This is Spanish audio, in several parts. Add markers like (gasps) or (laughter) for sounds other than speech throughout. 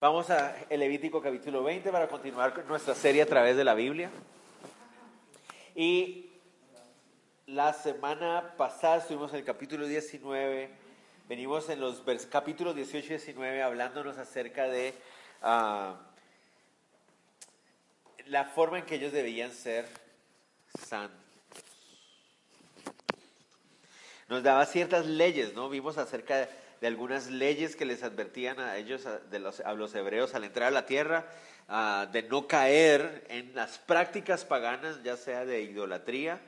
Vamos a el Levítico capítulo 20 para continuar con nuestra serie a través de la Biblia. Y la semana pasada estuvimos en el capítulo 19, venimos en los capítulos 18 y 19 hablándonos acerca de uh, la forma en que ellos debían ser santos. Nos daba ciertas leyes, ¿no? Vimos acerca de de algunas leyes que les advertían a ellos, a, los, a los hebreos al entrar a la tierra, de no caer en las prácticas paganas, ya sea de idolatría,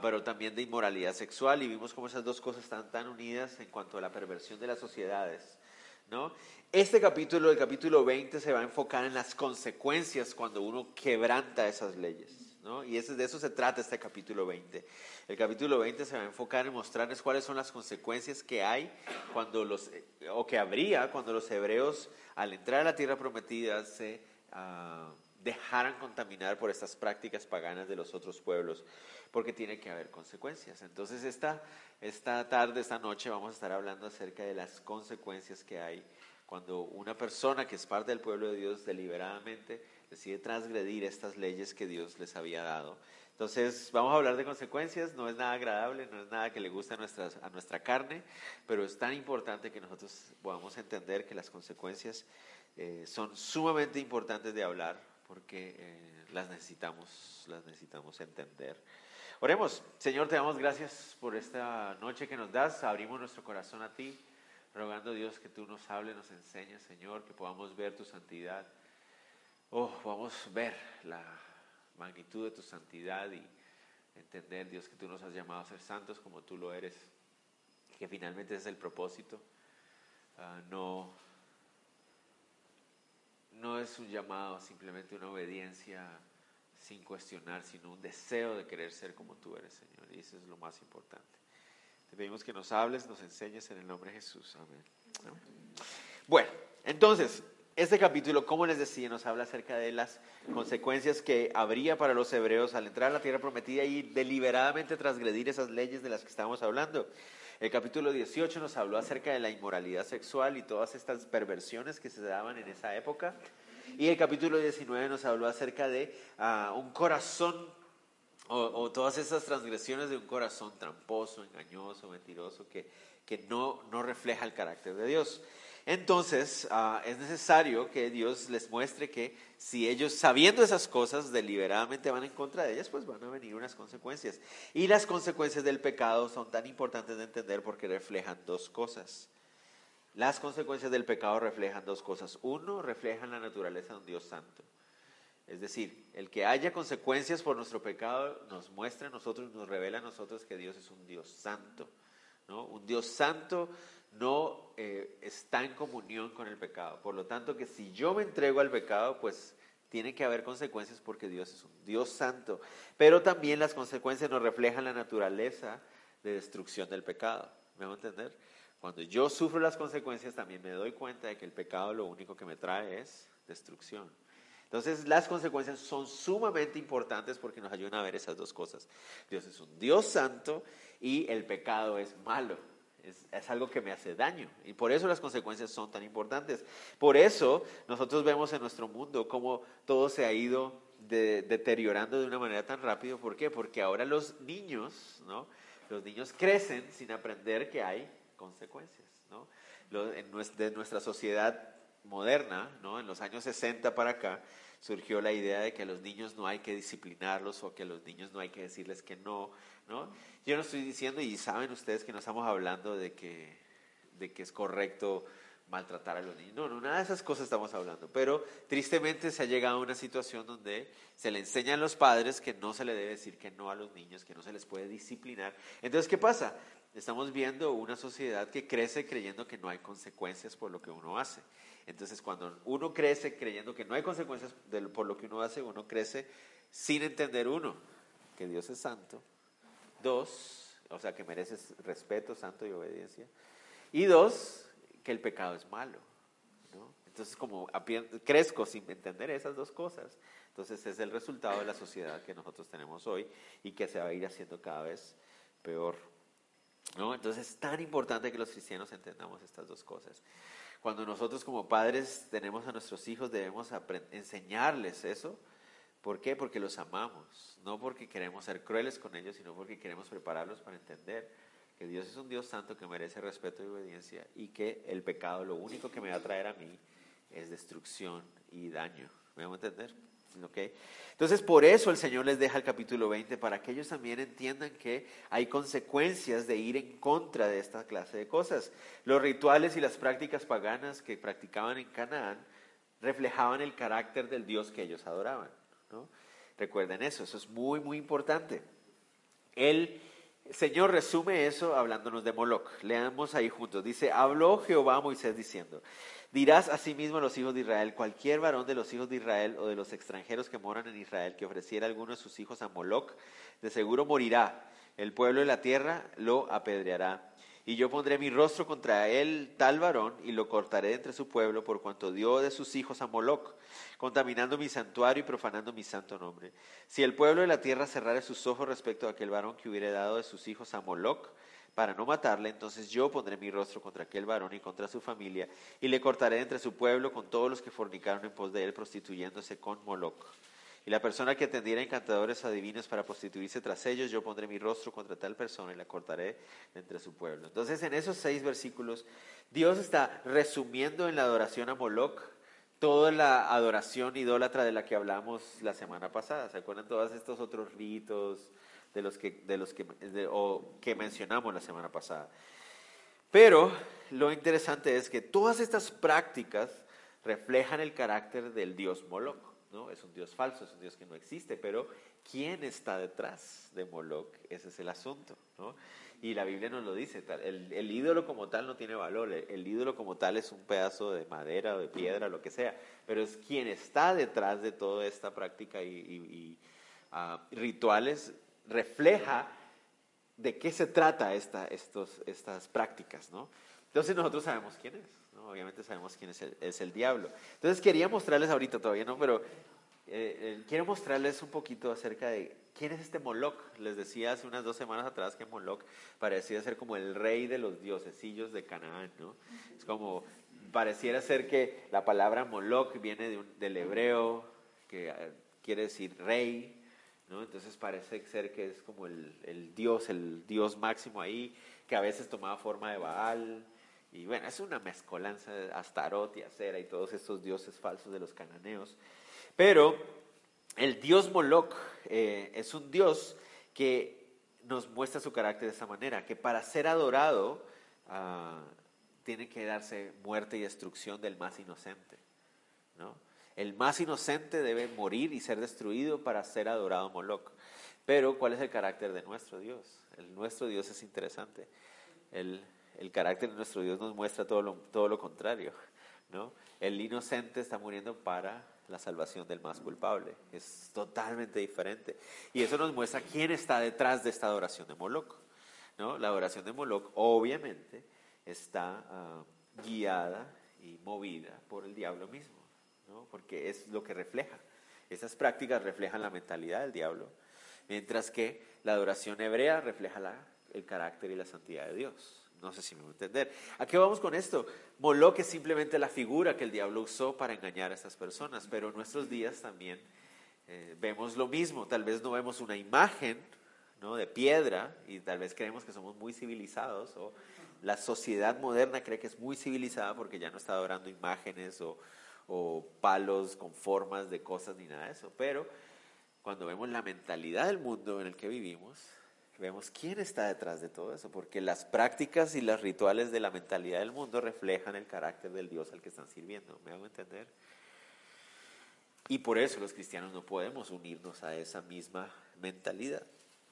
pero también de inmoralidad sexual, y vimos cómo esas dos cosas están tan unidas en cuanto a la perversión de las sociedades. ¿no? Este capítulo, el capítulo 20, se va a enfocar en las consecuencias cuando uno quebranta esas leyes. ¿No? Y ese, de eso se trata este capítulo 20. El capítulo 20 se va a enfocar en mostrarles cuáles son las consecuencias que hay cuando los, o que habría cuando los hebreos al entrar a la tierra prometida se uh, dejaran contaminar por estas prácticas paganas de los otros pueblos, porque tiene que haber consecuencias. Entonces esta, esta tarde, esta noche vamos a estar hablando acerca de las consecuencias que hay cuando una persona que es parte del pueblo de Dios deliberadamente decide transgredir estas leyes que Dios les había dado. Entonces, vamos a hablar de consecuencias, no es nada agradable, no es nada que le guste a nuestra, a nuestra carne, pero es tan importante que nosotros podamos entender que las consecuencias eh, son sumamente importantes de hablar porque eh, las, necesitamos, las necesitamos entender. Oremos, Señor, te damos gracias por esta noche que nos das, abrimos nuestro corazón a ti, rogando Dios que tú nos hables, nos enseñes, Señor, que podamos ver tu santidad Oh, a ver la magnitud de tu santidad y entender, Dios, que tú nos has llamado a ser santos como tú lo eres, que finalmente es el propósito. Ah, no, no es un llamado, simplemente una obediencia sin cuestionar, sino un deseo de querer ser como tú eres, Señor. Y eso es lo más importante. Te pedimos que nos hables, nos enseñes en el nombre de Jesús. Amén. Bueno, entonces, este capítulo, como les decía, nos habla acerca de las consecuencias que habría para los hebreos al entrar a la tierra prometida y deliberadamente transgredir esas leyes de las que estábamos hablando. El capítulo 18 nos habló acerca de la inmoralidad sexual y todas estas perversiones que se daban en esa época. Y el capítulo 19 nos habló acerca de ah, un corazón o, todas esas transgresiones de un corazón tramposo, engañoso, mentiroso, que, que no, no refleja el carácter de Dios. Entonces ah, es necesario que Dios les muestre que si ellos sabiendo esas cosas deliberadamente van en contra de ellas, pues van a venir unas consecuencias. Y las consecuencias del pecado son tan importantes de entender porque reflejan dos cosas. Las consecuencias del pecado reflejan dos cosas. Uno, reflejan la naturaleza de un Dios santo. Es decir, el que haya consecuencias por nuestro pecado nos muestra a nosotros, nos revela a nosotros que Dios es un Dios santo. ¿no? Un Dios santo no eh, está en comunión con el pecado. Por lo tanto, que si yo me entrego al pecado, pues tiene que haber consecuencias porque Dios es un Dios santo. Pero también las consecuencias nos reflejan la naturaleza de destrucción del pecado. ¿Me a entender? Cuando yo sufro las consecuencias, también me doy cuenta de que el pecado lo único que me trae es destrucción. Entonces las consecuencias son sumamente importantes porque nos ayudan a ver esas dos cosas. Dios es un Dios santo y el pecado es malo es, algo que me hace daño. Y por eso las consecuencias son tan importantes. Por eso nosotros vemos en nuestro mundo cómo todo se ha ido deteriorando de una manera tan rápida. ¿Por qué? Porque ahora los niños, ¿no? Los niños crecen sin aprender que hay consecuencias, en de nuestra sociedad moderna, ¿no? En los años 60 para acá, surgió la idea de que a los niños no hay que disciplinarlos o que a los niños no hay que decirles que no, ¿no? Yo no estoy diciendo, y saben ustedes que no estamos hablando de que, de que es correcto maltratar a los niños. No, no, nada de esas cosas estamos hablando. Pero tristemente se ha llegado a una situación donde se le enseña a los padres que no se le debe decir que no a los niños, que no se les puede disciplinar. Entonces, ¿qué pasa? Estamos viendo una sociedad que crece creyendo que no hay consecuencias por lo que uno hace. Entonces, cuando uno crece creyendo que no hay consecuencias por lo que uno hace, uno crece sin entender, uno, que Dios es santo, dos, o sea, que mereces respeto, santo y obediencia, y dos, que el pecado es malo. Entonces, como crezco sin entender esas dos cosas, entonces es el resultado de la sociedad que nosotros tenemos hoy y que se va a ir haciendo cada vez peor. ¿no? Entonces es tan importante que los cristianos entendamos estas dos cosas. Cuando nosotros como padres tenemos a nuestros hijos debemos enseñarles eso. ¿Por qué? Porque los amamos, no porque queremos ser crueles con ellos, sino porque queremos prepararlos para entender que Dios es un Dios santo que merece respeto y obediencia y que el pecado lo único que me va a traer a mí es destrucción y daño. ¿Me vamos a entender? ¿Okay? Entonces, por eso el Señor les deja el capítulo 20, para que ellos también entiendan que hay consecuencias de ir en contra de esta clase de cosas. Los rituales y las prácticas paganas que practicaban en Canaán reflejaban el carácter del Dios que ellos adoraban. Recuerden eso, eso es muy, muy importante. El Señor resume eso hablándonos de Moloch. Leamos ahí juntos. Dice, habló Jehová a Moisés diciendo, Dirás asimismo a los hijos de Israel, cualquier varón de los hijos de Israel o de los extranjeros que moran en Israel que ofreciera alguno de sus hijos a Moloc, de seguro morirá. El pueblo de la tierra lo apedreará. Y yo pondré mi rostro contra él, tal varón, y lo cortaré entre su pueblo, por cuanto dio de sus hijos a Moloc, contaminando mi santuario y profanando mi santo nombre. Si el pueblo de la tierra cerrare sus ojos respecto a aquel varón que hubiere dado de sus hijos a Moloc, para no matarle, entonces yo pondré mi rostro contra aquel varón y contra su familia, y le cortaré entre su pueblo con todos los que fornicaron en pos de él, prostituyéndose con Moloch. Y la persona que atendiera encantadores adivinos para prostituirse tras ellos, yo pondré mi rostro contra tal persona y la cortaré entre su pueblo. Entonces, en esos seis versículos, Dios está resumiendo en la adoración a Moloch toda la adoración idólatra de la que hablamos la semana pasada. ¿Se acuerdan todos estos otros ritos? De los que, de los que, o que mencionamos la semana pasada. Pero lo interesante es que todas estas prácticas reflejan el carácter del dios Moloch. ¿no? Es un dios falso, es un dios que no existe, pero ¿quién está detrás de Moloch? Ese es el asunto. ¿no? Y la Biblia nos lo dice, el, el, ídolo como tal no tiene valor, el, ídolo como tal es un pedazo de madera o de piedra, lo que sea, pero es quien está detrás de toda esta práctica y, ah, rituales refleja de qué se trata esta, estos, estas prácticas, ¿no? Entonces nosotros sabemos quién es. Obviamente sabemos quién es el, es el diablo. Entonces quería mostrarles ahorita todavía, ¿no? Pero eh, eh, quiero mostrarles un poquito acerca de quién es este Moloch. Les decía hace unas dos semanas atrás que Moloch parecía ser como el rey de los diosesillos de Canaán, ¿no? Es como, pareciera ser que la palabra Moloch viene del hebreo, que eh, quiere decir rey, entonces parece ser que es como el, dios, el dios máximo ahí, que a veces tomaba forma de Baal. Y bueno, es una mezcolanza de Astarot y Acera y todos estos dioses falsos de los cananeos. Pero el dios Moloch eh, es un dios que nos muestra su carácter de esta manera, que para ser adorado ah, tiene que darse muerte y destrucción del más inocente. ¿no? El más inocente debe morir y ser destruido para ser adorado Moloch. Pero, ¿cuál es el carácter de nuestro Dios? El nuestro Dios es interesante. El, carácter de nuestro Dios nos muestra todo lo, todo lo contrario. ¿no? El inocente está muriendo para la salvación del más culpable. Es totalmente diferente. Y eso nos muestra quién está detrás de esta adoración de Moloch. ¿no? La adoración de Moloch obviamente está ah, guiada y movida por el diablo mismo porque es lo que refleja. Esas prácticas reflejan la mentalidad del diablo, mientras que la adoración hebrea refleja el carácter y la santidad de Dios. No sé si me voy a entender. ¿A qué vamos con esto? Moloch es simplemente la figura que el diablo usó para engañar a estas personas, pero en nuestros días también eh, vemos lo mismo. Tal vez no vemos una imagen ¿no? de piedra y tal vez creemos que somos muy civilizados o la sociedad moderna cree que es muy civilizada porque ya no está adorando imágenes o, o palos con formas de cosas ni nada de eso. Pero cuando vemos la mentalidad del mundo en el que vivimos, vemos quién está detrás de todo eso, porque las prácticas y los rituales de la mentalidad del mundo reflejan el carácter del Dios al que están sirviendo. ¿Me hago entender? Y por eso los cristianos no podemos unirnos a esa misma mentalidad.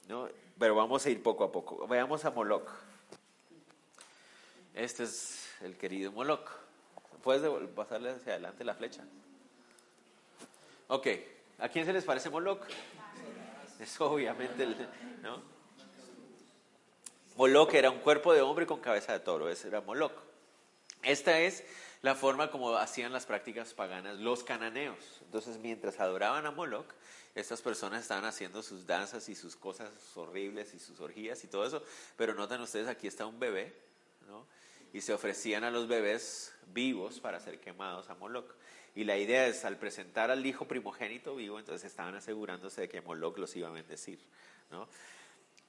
¿no? Pero vamos a ir poco a poco. Veamos a Moloch. Este es el querido Moloch. ¿Puedes pasarle hacia adelante la flecha? Ok, ¿a quién se les parece Moloch? (laughs) Es obviamente, ¿no? Moloch era un cuerpo de hombre con cabeza de toro, ese era Moloch. Esta es la forma como hacían las prácticas paganas los cananeos. Entonces, mientras adoraban a Moloch, estas personas estaban haciendo sus danzas y sus cosas horribles y sus orgías y todo eso. Pero notan ustedes, aquí está un bebé, ¿no? Y se ofrecían a los bebés vivos para ser quemados a Moloch. Y la idea es, al presentar al hijo primogénito vivo, entonces estaban asegurándose de que Moloch los iba a bendecir, ¿no?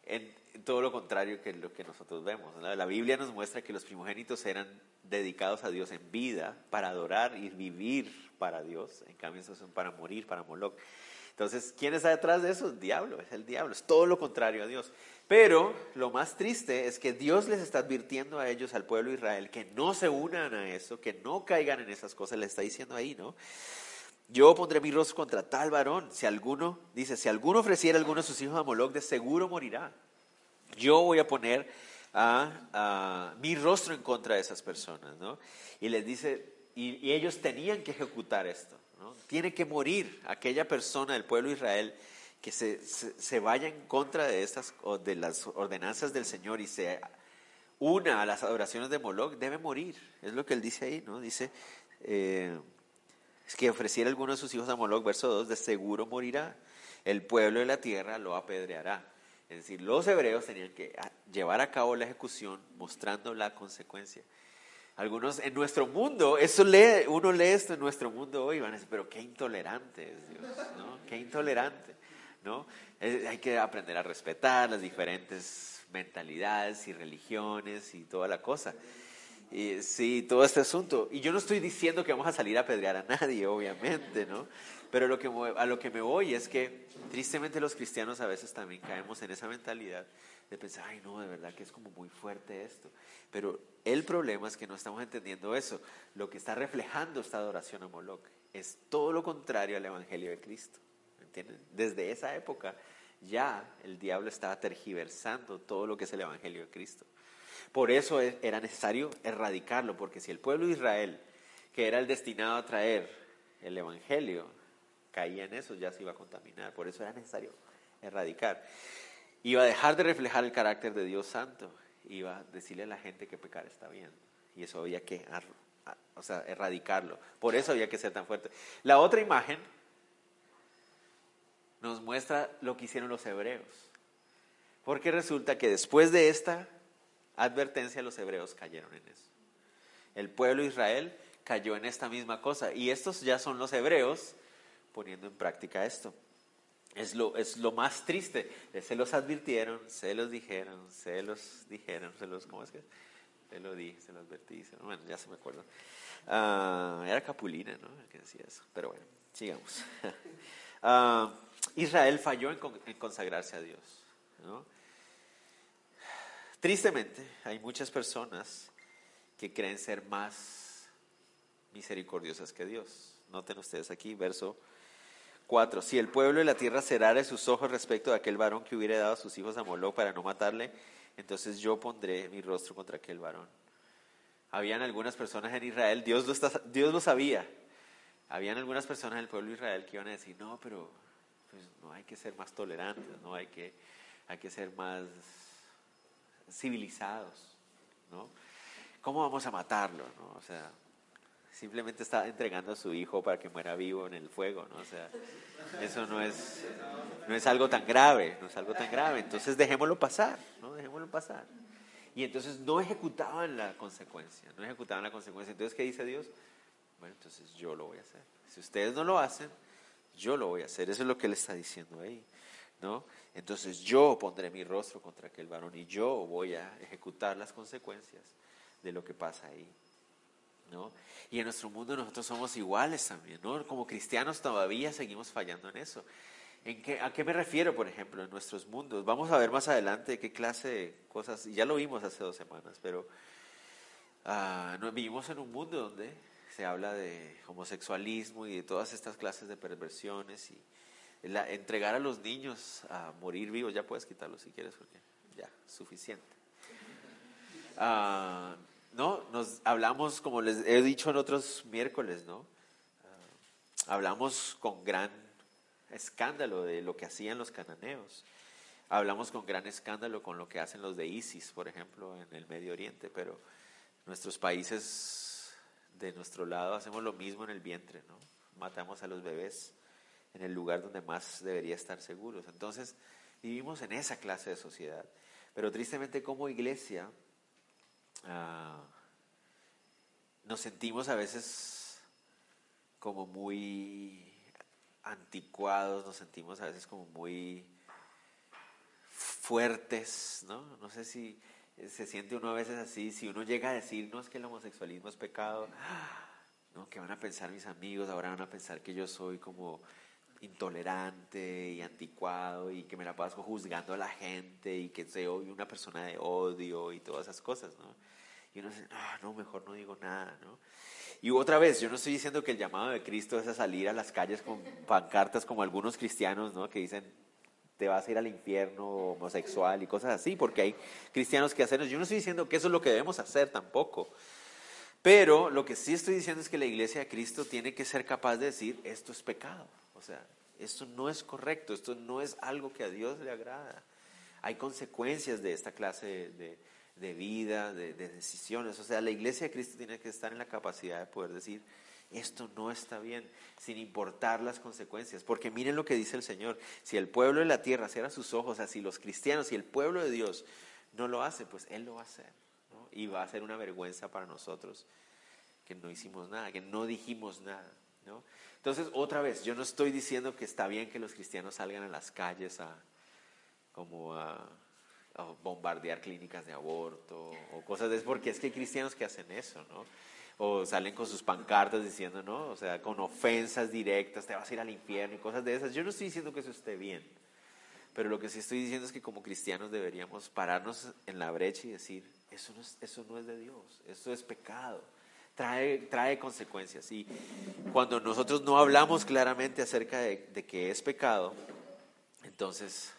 En, todo lo contrario que lo que nosotros vemos. La Biblia nos muestra que los primogénitos eran dedicados a Dios en vida para adorar y vivir para Dios. En cambio, esos son para morir, para Moloch. Entonces, ¿quién está detrás de eso? El diablo, es el diablo, es todo lo contrario a Dios. Pero lo más triste es que Dios les está advirtiendo a ellos, al pueblo de Israel, que no se unan a eso, que no caigan en esas cosas, le está diciendo ahí, ¿no? Yo pondré mi rostro contra tal varón. Si alguno, dice, si alguno ofreciera a alguno de sus hijos a Moloch, de seguro morirá. Yo voy a poner mi rostro en contra de esas personas, ¿no? Y les dice, y, ellos tenían que ejecutar esto. Tiene que morir aquella persona del pueblo de Israel que se, se, se vaya en contra de estas, de las ordenanzas del Señor y se una a las adoraciones de Moloch, debe morir. Es lo que él dice ahí, ¿no? Dice, eh, que ofreciera alguno de sus hijos a Moloch, verso 2, de seguro morirá. El pueblo de la tierra lo apedreará. Es decir, los hebreos tenían que llevar a cabo la ejecución mostrando la consecuencia. Algunos en nuestro mundo, eso lee, uno lee esto en nuestro mundo hoy, van a decir, pero qué intolerante es Dios, ¿no? Qué intolerante, Eh, hay que aprender a respetar las diferentes mentalidades y religiones y toda la cosa. Y, sí, todo este asunto. Y yo no estoy diciendo que vamos a salir a apedrear a nadie, obviamente, ¿no? Pero a lo que me voy es que tristemente los cristianos a veces también caemos en esa mentalidad de pensar, ay, no, de verdad que es como muy fuerte esto. Pero el problema es que no estamos entendiendo eso. Lo que está reflejando esta adoración a Moloch es todo lo contrario al Evangelio de Cristo. Desde esa época ya el diablo estaba tergiversando todo lo que es el Evangelio de Cristo. Por eso e- era necesario erradicarlo, porque si el pueblo de Israel, que era el destinado a traer el Evangelio, caía en eso, ya se iba a contaminar. Por eso era necesario erradicar. Iba a dejar de reflejar el carácter de Dios Santo. Iba a decirle a la gente que pecar está bien. Y eso había que o sea, erradicarlo. Por eso había que ser tan fuerte. La otra imagen nos muestra lo que hicieron los hebreos. Porque resulta que después de esta advertencia los hebreos cayeron en eso. El pueblo de Israel cayó en esta misma cosa. Y estos ya son los hebreos poniendo en práctica esto. Es lo, es lo más triste. Se los advirtieron, se los dijeron, se los dijeron, se los, ¿cómo es que? Se lo di, se lo advertí. bueno, ya se me acuerdo. Ah, era Capulina, ¿no? El que decía eso. Pero bueno, sigamos. (laughs) Ah, Israel falló en, con- en consagrarse a Dios. Tristemente, hay muchas personas que creen ser más misericordiosas que Dios. Noten ustedes aquí, verso 4. Si el pueblo de la tierra cerrare sus ojos respecto a aquel varón que hubiera dado a sus hijos a Moloch para no matarle, entonces yo pondré mi rostro contra aquel varón. Habían algunas personas en Israel, Dios lo, Dios lo sabía. Habían algunas personas del pueblo de Israel que iban a decir, no, pero pues, no hay que ser más tolerantes, no hay que, hay que ser más civilizados, ¿no? ¿Cómo vamos a matarlo, no? O sea, simplemente está entregando a su hijo para que muera vivo en el fuego, ¿no? O sea, eso no es, no es algo tan grave, no es algo tan grave. Entonces dejémoslo pasar, ¿no? Dejémoslo pasar. Y entonces no ejecutaban la consecuencia, no ejecutaban la consecuencia. Entonces, ¿qué dice Dios? Bueno, entonces yo lo voy a hacer. Si ustedes no lo hacen, yo lo voy a hacer. Eso es lo que él está diciendo ahí, ¿no? Entonces yo pondré mi rostro contra aquel varón y yo voy a ejecutar las consecuencias de lo que pasa ahí. ¿no? Y en nuestro mundo nosotros somos iguales también, ¿no? Como cristianos todavía seguimos fallando en eso. ¿En qué, ¿A qué me refiero, por ejemplo, en nuestros mundos? Vamos a ver más adelante qué clase de cosas, ya lo vimos hace dos semanas, pero no, vivimos en un mundo donde se habla de homosexualismo y de todas estas clases de perversiones y la- entregar a los niños a morir vivos, ya puedes quitarlo si quieres porque ya, suficiente. Ah, no, nos hablamos, como les he dicho en otros miércoles, ¿no? Ah, hablamos con gran escándalo de lo que hacían los cananeos. Hablamos con gran escándalo con lo que hacen los de ISIS, por ejemplo, en el Medio Oriente, pero nuestros países de nuestro lado hacemos lo mismo en el vientre, ¿no? Matamos a los bebés en el lugar donde más debería estar seguros. Entonces, vivimos en esa clase de sociedad. Pero tristemente como iglesia ah, nos sentimos a veces como muy anticuados, nos sentimos a veces como muy fuertes, ¿no? No sé si se siente uno a veces así, si uno llega a decir, no es que el homosexualismo es pecado, ¿no? ¿Qué van a pensar mis amigos? Ahora van a pensar que yo soy como intolerante y anticuado y que me la paso juzgando a la gente y que soy una persona de odio y todas esas cosas, ¿no? Y uno dice, ah, no, mejor no digo nada, ¿no? Y otra vez, yo no estoy diciendo que el llamado de Cristo es a salir a las calles con pancartas como algunos cristianos, ¿no? Que dicen, te vas a ir al infierno homosexual y cosas así, porque hay cristianos que hacen eso. Yo no estoy diciendo que eso es lo que debemos hacer tampoco. Pero lo que sí estoy diciendo es que la iglesia de Cristo tiene que ser capaz de decir, esto es pecado. O sea, esto no es correcto, esto no es algo que a Dios le agrada. Hay consecuencias de esta clase de, de vida, de, decisiones. O sea, la iglesia de Cristo tiene que estar en la capacidad de poder decir, esto no está bien, sin importar las consecuencias. Porque miren lo que dice el Señor, si el pueblo de la tierra cierra sus ojos, así los cristianos, si el pueblo de Dios no lo hace, pues Él lo va a hacer. Y va a ser una vergüenza para nosotros que no hicimos nada, que no dijimos nada. ¿no? Entonces, otra vez, yo no estoy diciendo que está bien que los cristianos salgan a las calles a, como a bombardear clínicas de aborto o cosas de porque es que hay cristianos que hacen eso, ¿no? O salen con sus pancartas diciendo, ¿no? O sea, con ofensas directas, te vas a ir al infierno y cosas de esas. Yo no estoy diciendo que eso esté bien, pero lo que sí estoy diciendo es que como cristianos deberíamos pararnos en la brecha y decir, eso no es, eso no es de Dios, eso es pecado. Trae, trae consecuencias. Y cuando nosotros no hablamos claramente acerca de, de que es pecado, entonces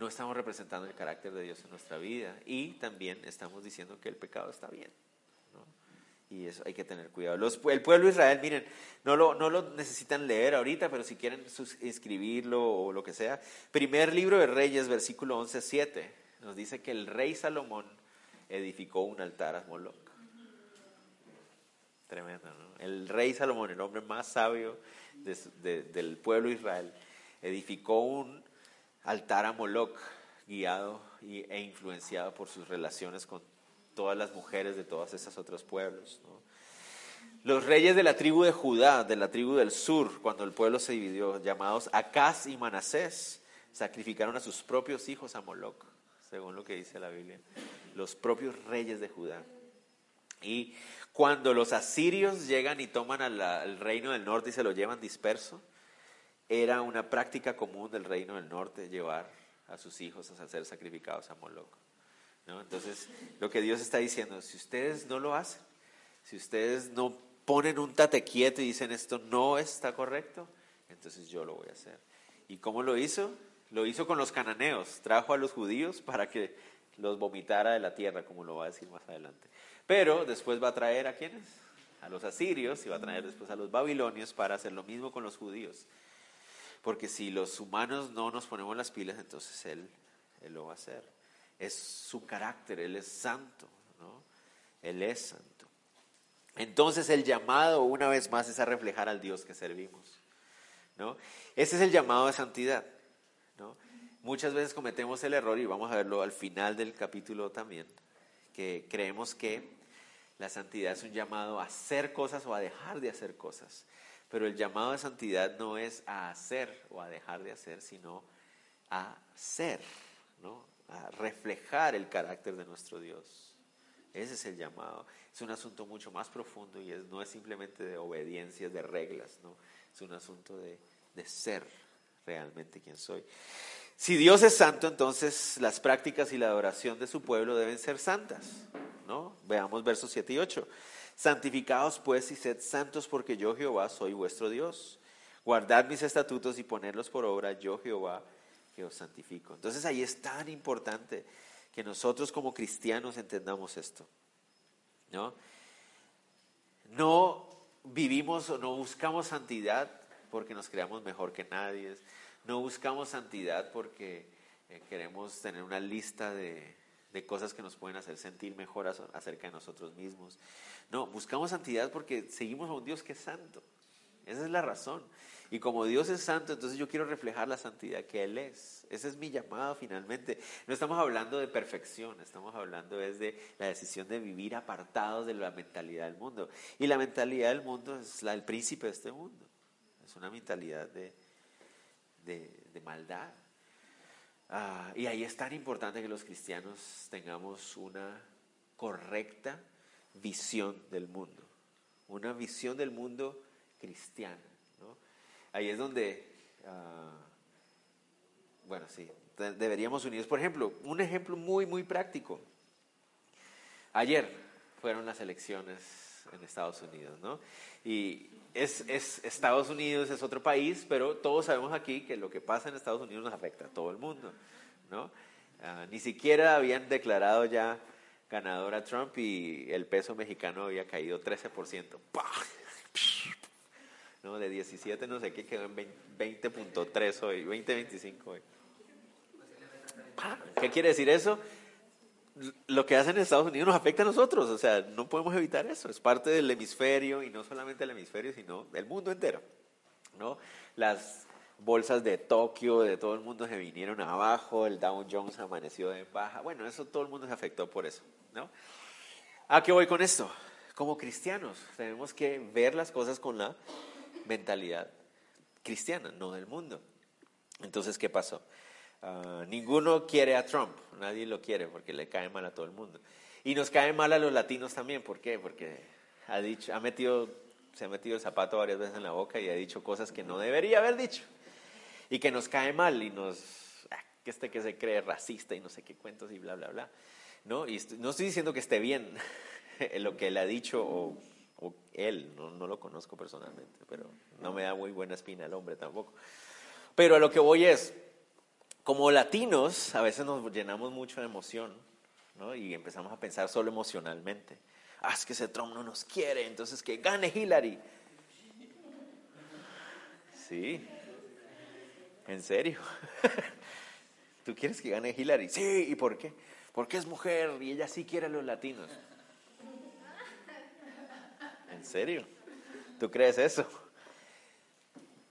no estamos representando el carácter de Dios en nuestra vida y también estamos diciendo que el pecado está bien. Y eso hay que tener cuidado. el pueblo de Israel, miren, no lo, no lo necesitan leer ahorita, pero si quieren escribirlo o lo que sea. Primer libro de Reyes, versículo 11, 7, nos dice que el rey Salomón edificó un altar a Moloch. Tremendo, ¿no? El rey Salomón, el hombre más sabio del pueblo de Israel, edificó un altar a Moloch, guiado e influenciado por sus relaciones con todas las mujeres de todos esos otros pueblos. Los reyes de la tribu de Judá, de la tribu del sur, cuando el pueblo se dividió, llamados Acaz y Manasés, sacrificaron a sus propios hijos a Moloch, según lo que dice la Biblia. Los propios reyes de Judá. Y cuando los asirios llegan y toman al reino del norte y se lo llevan disperso, era una práctica común del reino del norte llevar a sus hijos a ser sacrificados a Moloch. Entonces, lo que Dios está diciendo, si ustedes no lo hacen, si ustedes no ponen un tate quieto y dicen esto no está correcto, entonces yo lo voy a hacer. ¿Y cómo lo hizo? Lo hizo con los cananeos, trajo a los judíos para que los vomitara de la tierra, como lo va a decir más adelante. Pero después va a traer a quienes? A los asirios y va a traer después a los babilonios para hacer lo mismo con los judíos. Porque si los humanos no nos ponemos las pilas, entonces él lo va a hacer. Es su carácter, Él es santo, ¿no? Él es santo. Entonces el llamado, una vez más, es a reflejar al Dios que servimos. ¿no? Ese es el llamado de santidad. ¿no? Muchas veces cometemos el error, y vamos a verlo al final del capítulo también, que creemos que la santidad es un llamado a hacer cosas o a dejar de hacer cosas. Pero el llamado de santidad no es a hacer o a dejar de hacer, sino a ser, ¿no? A reflejar el carácter de nuestro Dios. Ese es el llamado. Es un asunto mucho más profundo y no es simplemente de obediencias, de reglas, ¿no? es un asunto de, de ser realmente quien soy. Si Dios es santo, entonces las prácticas y la adoración de su pueblo deben ser santas. ¿no? Veamos versos 7 y 8. Santificaos pues y sed santos porque yo Jehová soy vuestro Dios. Guardad mis estatutos y ponerlos por obra, yo Jehová os santifico. Entonces ahí es tan importante que nosotros como cristianos entendamos esto. ¿no? No vivimos o no buscamos santidad porque nos creamos mejor que nadie. No buscamos santidad porque eh, queremos tener una lista de, de cosas que nos pueden hacer sentir mejor acerca de nosotros mismos. No, buscamos santidad porque seguimos a un Dios que es santo. Esa es la razón. Y como Dios es santo, entonces yo quiero reflejar la santidad que Él es. Ese es mi llamado finalmente. No estamos hablando de perfección, estamos hablando es de la decisión de vivir apartados de la mentalidad del mundo. Y la mentalidad del mundo es la del príncipe de este mundo. Es una mentalidad de, de, maldad. Ah, y ahí es tan importante que los cristianos tengamos una correcta visión del mundo. Una visión del mundo cristiana. Ahí es donde, ah, bueno, sí, deberíamos unirnos. Por ejemplo, un ejemplo muy, muy práctico. Ayer fueron las elecciones en Estados Unidos, ¿no? Y es, es, Estados Unidos es otro país, pero todos sabemos aquí que lo que pasa en Estados Unidos nos afecta a todo el mundo, ¿no? Ah, ni siquiera habían declarado ya ganador a Trump y el peso mexicano había caído 13%. ¡Pah! ¿No? De 17 no sé qué quedó en 20.3 hoy, 20.25 hoy. ¿Qué quiere decir eso? Lo que hacen en Estados Unidos nos afecta a nosotros, o sea, no podemos evitar eso, es parte del hemisferio y no solamente del hemisferio, sino del mundo entero, ¿no? Las bolsas de Tokio, de todo el mundo se vinieron abajo, el Dow Jones amaneció de baja, bueno, eso todo el mundo se afectó por eso, ¿no? ¿A qué voy con esto? Como cristianos tenemos que ver las cosas con la mentalidad cristiana, no del mundo. Entonces, ¿qué pasó? Ah, ninguno quiere a Trump, nadie lo quiere porque le cae mal a todo el mundo. Y nos cae mal a los latinos también, ¿por qué? Porque ha dicho, ha metido, se ha metido el zapato varias veces en la boca y ha dicho cosas que no debería haber dicho. Y que nos cae mal y nos, ah, que este que se cree racista y no sé qué cuentos y bla, bla, bla. ¿No? Y no estoy diciendo que esté bien (laughs) lo que él ha dicho o o él, no, lo conozco personalmente, pero no me da muy buena espina el hombre tampoco. Pero a lo que voy es, como latinos, a veces nos llenamos mucho de emoción, ¿no? Y empezamos a pensar solo emocionalmente. Ah, es que ese Trump no nos quiere, entonces que gane Hillary. Sí, en serio. (laughs) ¿Tú quieres que gane Hillary? Sí, ¿y por qué? Porque es mujer y ella sí quiere a los latinos. ¿En serio? ¿Tú crees eso?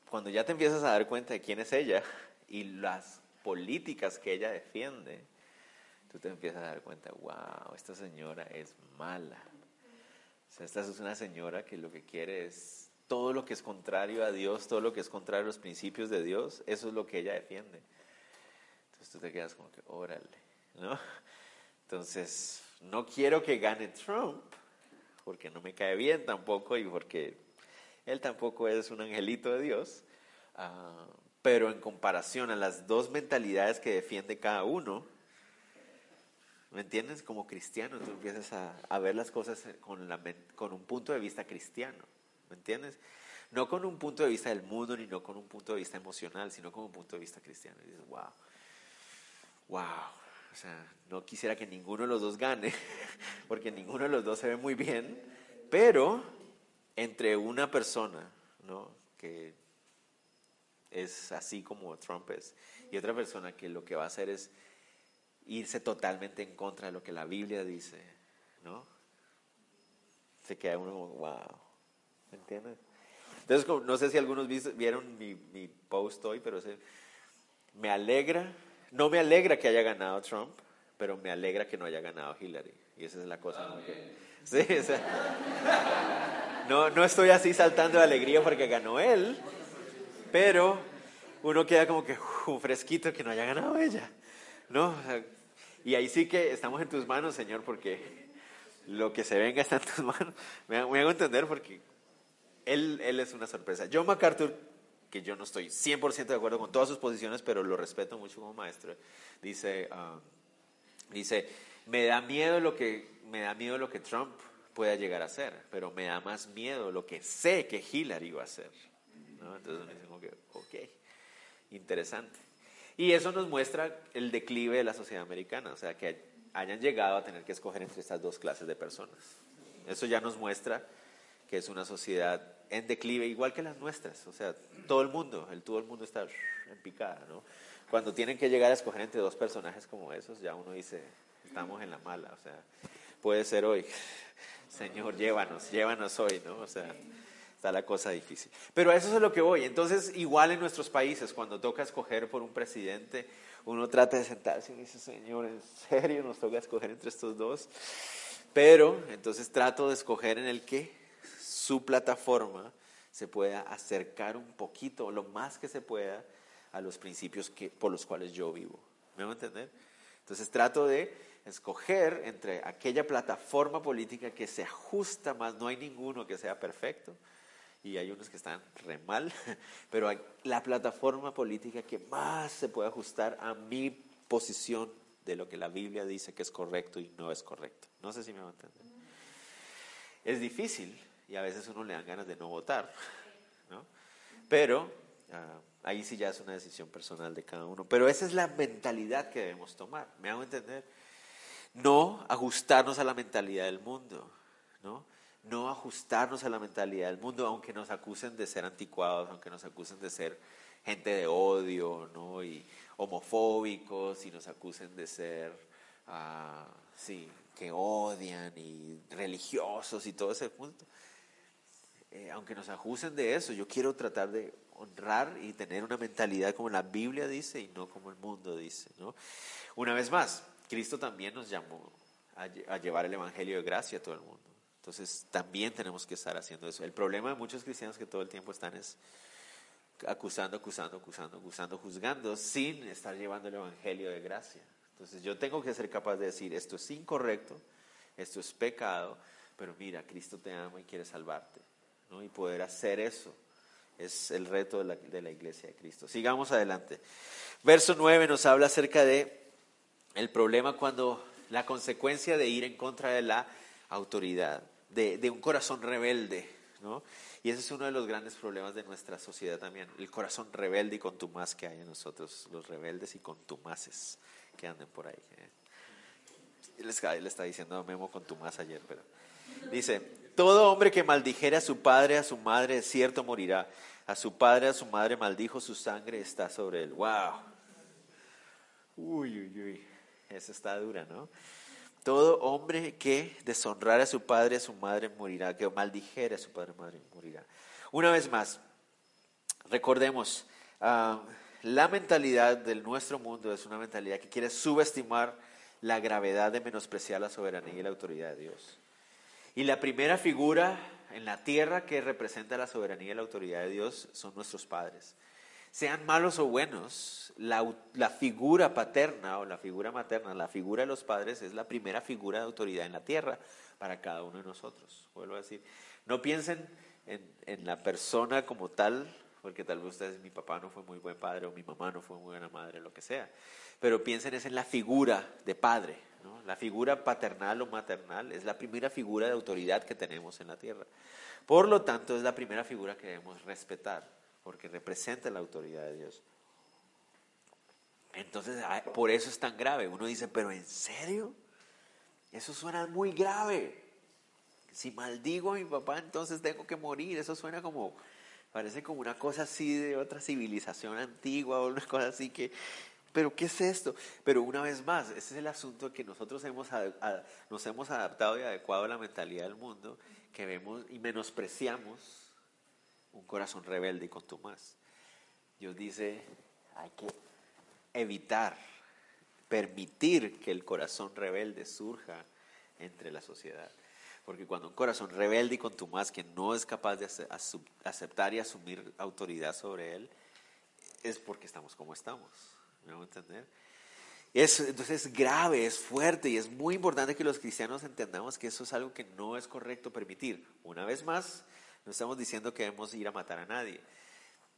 Cuando ya te empiezas a dar cuenta de quién es ella y las políticas que ella defiende, tú te empiezas a dar cuenta, wow, esta señora es mala. O sea, esta es una señora que lo que quiere es todo lo que es contrario a Dios, todo lo que es contrario a los principios de Dios, eso es lo que ella defiende. Entonces tú te quedas como que, órale, ¿no? Entonces, no quiero que gane Trump, porque no me cae bien tampoco y porque él tampoco es un angelito de Dios. Ah, pero en comparación a las dos mentalidades que defiende cada uno, ¿me entiendes? Como cristiano, tú empiezas a, ver las cosas con, con un punto de vista cristiano, ¿me entiendes? No con un punto de vista del mundo, ni no con un punto de vista emocional, sino con un punto de vista cristiano. Y dices, wow, wow, o sea, no quisiera que ninguno de los dos gane, (laughs) porque ninguno de los dos se ve muy bien, pero entre una persona, ¿no? Que es así como Trump es, y otra persona que lo que va a hacer es irse totalmente en contra de lo que la Biblia dice, ¿no? Se queda uno como, wow, ¿me entiendes? Entonces, no sé si algunos vieron mi, mi post hoy, pero me alegra no me alegra que haya ganado Trump, pero me alegra que no haya ganado Hillary. Y esa es la cosa. no, no estoy así saltando de alegría porque ganó él, pero uno queda como que un fresquito que no haya ganado ella. ¿no? y ahí sí que estamos en tus manos, Señor, porque lo que se venga está en tus (laughs) manos. Me, me hago entender porque él, él es una sorpresa. John MacArthur que yo no estoy 100% de acuerdo con todas sus posiciones, pero lo respeto mucho como maestro, dice, ah, dice me da miedo lo que me da miedo lo que Trump pueda llegar a hacer, pero me da más miedo lo que sé que Hillary va a hacer. Entonces me dice como que, ok, interesante. Y eso nos muestra el declive de la sociedad americana, o sea, que hayan llegado a tener que escoger entre estas dos clases de personas. Eso ya nos muestra que es una sociedad en declive, igual que las nuestras. O sea, todo el mundo, el todo el mundo está en picada, ¿no? Cuando tienen que llegar a escoger entre dos personajes como esos, ya uno dice, estamos en la mala, o sea, puede ser hoy. (laughs) Señor, llévanos, llévanos hoy, ¿no? O sea, está la cosa difícil. Pero a eso es a lo que voy. Entonces, igual en nuestros países, cuando toca escoger por un presidente, uno trata de sentarse y dice, Señor, ¿en serio nos toca escoger entre estos dos? Pero, entonces trato de escoger en el que su plataforma se pueda acercar un poquito, lo más que se pueda, a los principios que, por los cuales yo vivo. ¿Me van a entender? Entonces trato de escoger entre aquella plataforma política que se ajusta más, no hay ninguno que sea perfecto, y hay unos que están re mal, (laughs) pero hay la plataforma política que más se puede ajustar a mi posición de lo que la Biblia dice que es correcto y no es correcto. No sé si me van a entender. Es difícil y a veces uno le dan ganas de no votar, ¿no? Pero ah, ahí sí ya es una decisión personal de cada uno. Pero esa es la mentalidad que debemos tomar, ¿me hago entender? No ajustarnos a la mentalidad del mundo, ¿no? No ajustarnos a la mentalidad del mundo, aunque nos acusen de ser anticuados, aunque nos acusen de ser gente de odio, ¿no? Y homofóbicos, y nos acusen de ser, ah, sí, que odian y religiosos y todo ese punto. Eh, aunque nos acusen de eso, yo quiero tratar de honrar y tener una mentalidad como la Biblia dice y no como el mundo dice. Una vez más, Cristo también nos llamó a, a llevar el Evangelio de gracia a todo el mundo. Entonces también tenemos que estar haciendo eso. El problema de muchos cristianos que todo el tiempo están es acusando, acusando, acusando, acusando, juzgando, sin estar llevando el Evangelio de gracia. Entonces yo tengo que ser capaz de decir, esto es incorrecto, esto es pecado, pero mira, Cristo te ama y quiere salvarte. ¿No? Y poder hacer eso es el reto de la, de la iglesia de Cristo. Sigamos adelante. Verso 9 nos habla acerca de el problema cuando la consecuencia de ir en contra de la autoridad, de, de un corazón rebelde, ¿no? Y ese es uno de los grandes problemas de nuestra sociedad también, el corazón rebelde y contumaz que hay en nosotros, los rebeldes y contumaces que anden por ahí. ¿eh? Le está diciendo Memo contumaz ayer, pero dice, todo hombre que maldijere a su padre, a su madre, cierto morirá. A su padre, a su madre maldijo, su sangre está sobre él. ¡Wow! Uy, uy, uy. Esa está dura, ¿no? Todo hombre que deshonrara a su padre, a su madre morirá. Que maldijere a su padre, a madre morirá. Una vez más, recordemos, uh, la mentalidad del nuestro mundo es una mentalidad que quiere subestimar la gravedad de menospreciar la soberanía y la autoridad de Dios. Y la primera figura en la tierra que representa la soberanía y la autoridad de Dios son nuestros padres. Sean malos o buenos, la, figura paterna o la figura materna, la figura de los padres es la primera figura de autoridad en la tierra para cada uno de nosotros. Vuelvo a decir, no piensen en, en la persona como tal, porque tal vez ustedes, mi papá no fue muy buen padre o mi mamá no fue muy buena madre, lo que sea, pero piensen es en la figura de padre, la figura paternal o maternal es la primera figura de autoridad que tenemos en la tierra. Por lo tanto, es la primera figura que debemos respetar, porque representa la autoridad de Dios. Entonces, por eso es tan grave. Uno dice, pero ¿en serio? Eso suena muy grave. Si maldigo a mi papá, entonces tengo que morir. Eso suena como, parece como una cosa así de otra civilización antigua o una cosa así que pero ¿qué es esto? Pero una vez más, ese es el asunto que nosotros hemos, nos hemos adaptado y adecuado a la mentalidad del mundo, que vemos y menospreciamos un corazón rebelde y contumaz. Dios dice, hay que evitar, permitir que el corazón rebelde surja entre la sociedad. Porque cuando un corazón rebelde y contumaz que no es capaz de aceptar y asumir autoridad sobre él, es porque estamos como estamos. ¿Me a entender? Es, entonces es grave, es fuerte y es muy importante que los cristianos entendamos que eso es algo que no es correcto permitir. Una vez más, no estamos diciendo que debemos ir a matar a nadie.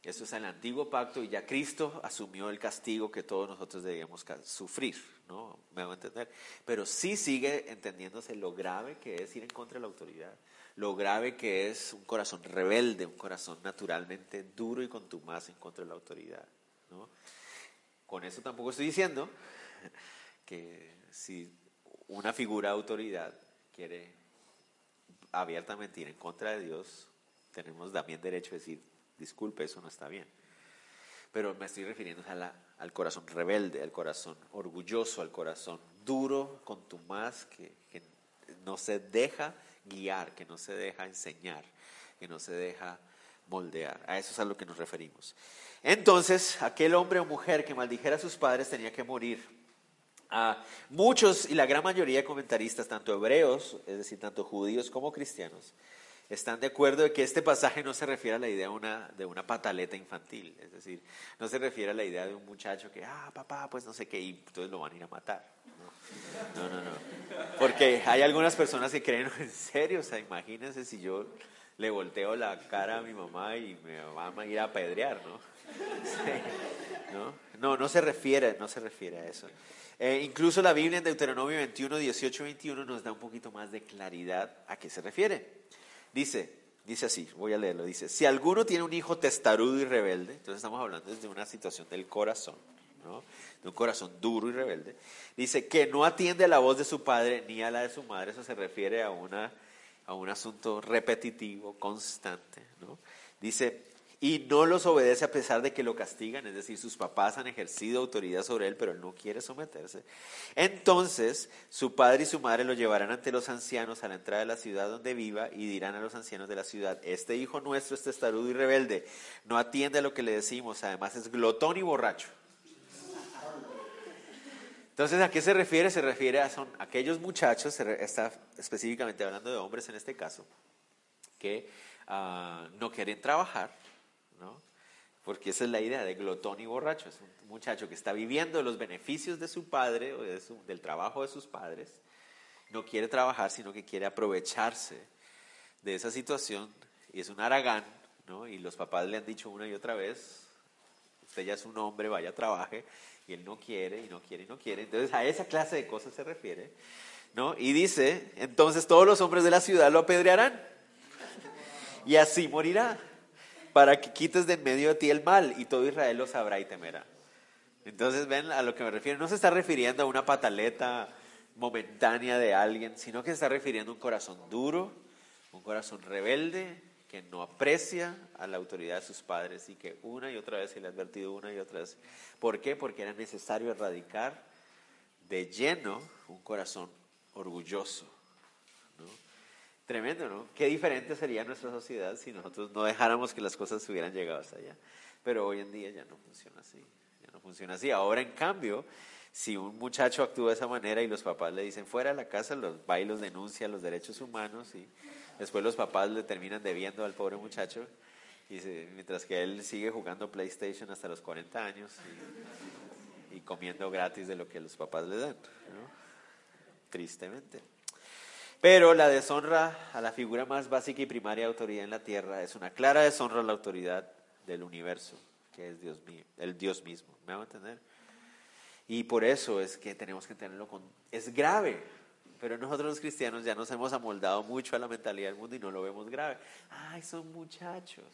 Eso es el antiguo pacto y ya Cristo asumió el castigo que todos nosotros debíamos sufrir, ¿no? Me hago entender. Pero sí sigue entendiéndose lo grave que es ir en contra de la autoridad, lo grave que es un corazón rebelde, un corazón naturalmente duro y contumaz en contra de la autoridad. Con eso tampoco estoy diciendo (laughs) que si una figura de autoridad quiere abiertamente ir en contra de Dios, tenemos también derecho a decir, disculpe, eso no está bien. Pero me estoy refiriendo al corazón rebelde, al corazón orgulloso, al corazón duro, contumaz, que, que no se deja guiar, que no se deja enseñar, que no se deja moldear. A eso es a lo que nos referimos. Entonces, aquel hombre o mujer que maldijera a sus padres tenía que morir. A muchos y la gran mayoría de comentaristas, tanto hebreos, es decir, tanto judíos como cristianos, están de acuerdo de que este pasaje no se refiere a la idea de una, de una pataleta infantil, es decir, no se refiere a la idea de un muchacho que, ah, papá, pues no sé qué, y entonces lo van a ir a matar. No, no, no. Porque hay algunas personas que creen, en serio, o sea, imagínense si yo le volteo la cara a mi mamá y me van a ir a apedrear, ¿no? (laughs) ¿no? No, no se refiere, no se refiere a eso. Eh, incluso la Biblia en Deuteronomio 21, 18, 21 nos da un poquito más de claridad a qué se refiere. Dice, dice así, voy a leerlo, dice, si alguno tiene un hijo testarudo y rebelde, entonces estamos hablando de una situación del corazón, ¿no? de un corazón duro y rebelde, dice que no atiende a la voz de su padre ni a la de su madre, eso se refiere a, una, a un asunto repetitivo, constante. ¿no? Dice, y no los obedece a pesar de que lo castigan, es decir, sus papás han ejercido autoridad sobre él, pero él no quiere someterse. Entonces, su padre y su madre lo llevarán ante los ancianos a la entrada de la ciudad donde viva y dirán a los ancianos de la ciudad, este hijo nuestro es testarudo y rebelde, no atiende a lo que le decimos, además es glotón y borracho. Entonces, ¿a qué se refiere? Se refiere a son aquellos muchachos, está específicamente hablando de hombres en este caso, que ah, no quieren trabajar, porque esa es la idea de glotón y borracho. Es un muchacho que está viviendo los beneficios de su padre o del trabajo de sus padres. No quiere trabajar, sino que quiere aprovecharse de esa situación. Y es un aragán, ¿no? Y los papás le han dicho una y otra vez, usted ya es un hombre, vaya, trabaje. Y él no quiere, y no quiere, y no quiere. Entonces a esa clase de cosas se refiere. ¿no? Y dice, entonces todos los hombres de la ciudad lo apedrearán. Y así morirá para que quites de en medio de ti el mal y todo Israel lo sabrá y temerá. Entonces ven a lo que me refiero, no se está refiriendo a una pataleta momentánea de alguien, sino que se está refiriendo a un corazón duro, un corazón rebelde, que no aprecia a la autoridad de sus padres y que una y otra vez se le ha advertido una y otra vez. ¿Por qué? Porque era necesario erradicar de lleno un corazón orgulloso, Tremendo, ¿no? Qué diferente sería nuestra sociedad si nosotros no dejáramos que las cosas hubieran llegado hasta allá. Pero hoy en día ya no funciona así. Ya no funciona así. Ahora, en cambio, si un muchacho actúa de esa manera y los papás le dicen fuera de la casa, los va y los denuncia los derechos humanos y después los papás le terminan debiendo al pobre muchacho y mientras que él sigue jugando PlayStation hasta los 40 años y, comiendo gratis de lo que los papás le dan, ¿no? tristemente. Pero la deshonra a la figura más básica y primaria de autoridad en la tierra es una clara deshonra a la autoridad del universo, que es Dios mío, el Dios mismo. ¿Me van a entender? Y por eso es que tenemos que tenerlo con... Es grave, pero nosotros los cristianos ya nos hemos amoldado mucho a la mentalidad del mundo y no lo vemos grave. Ay, son muchachos.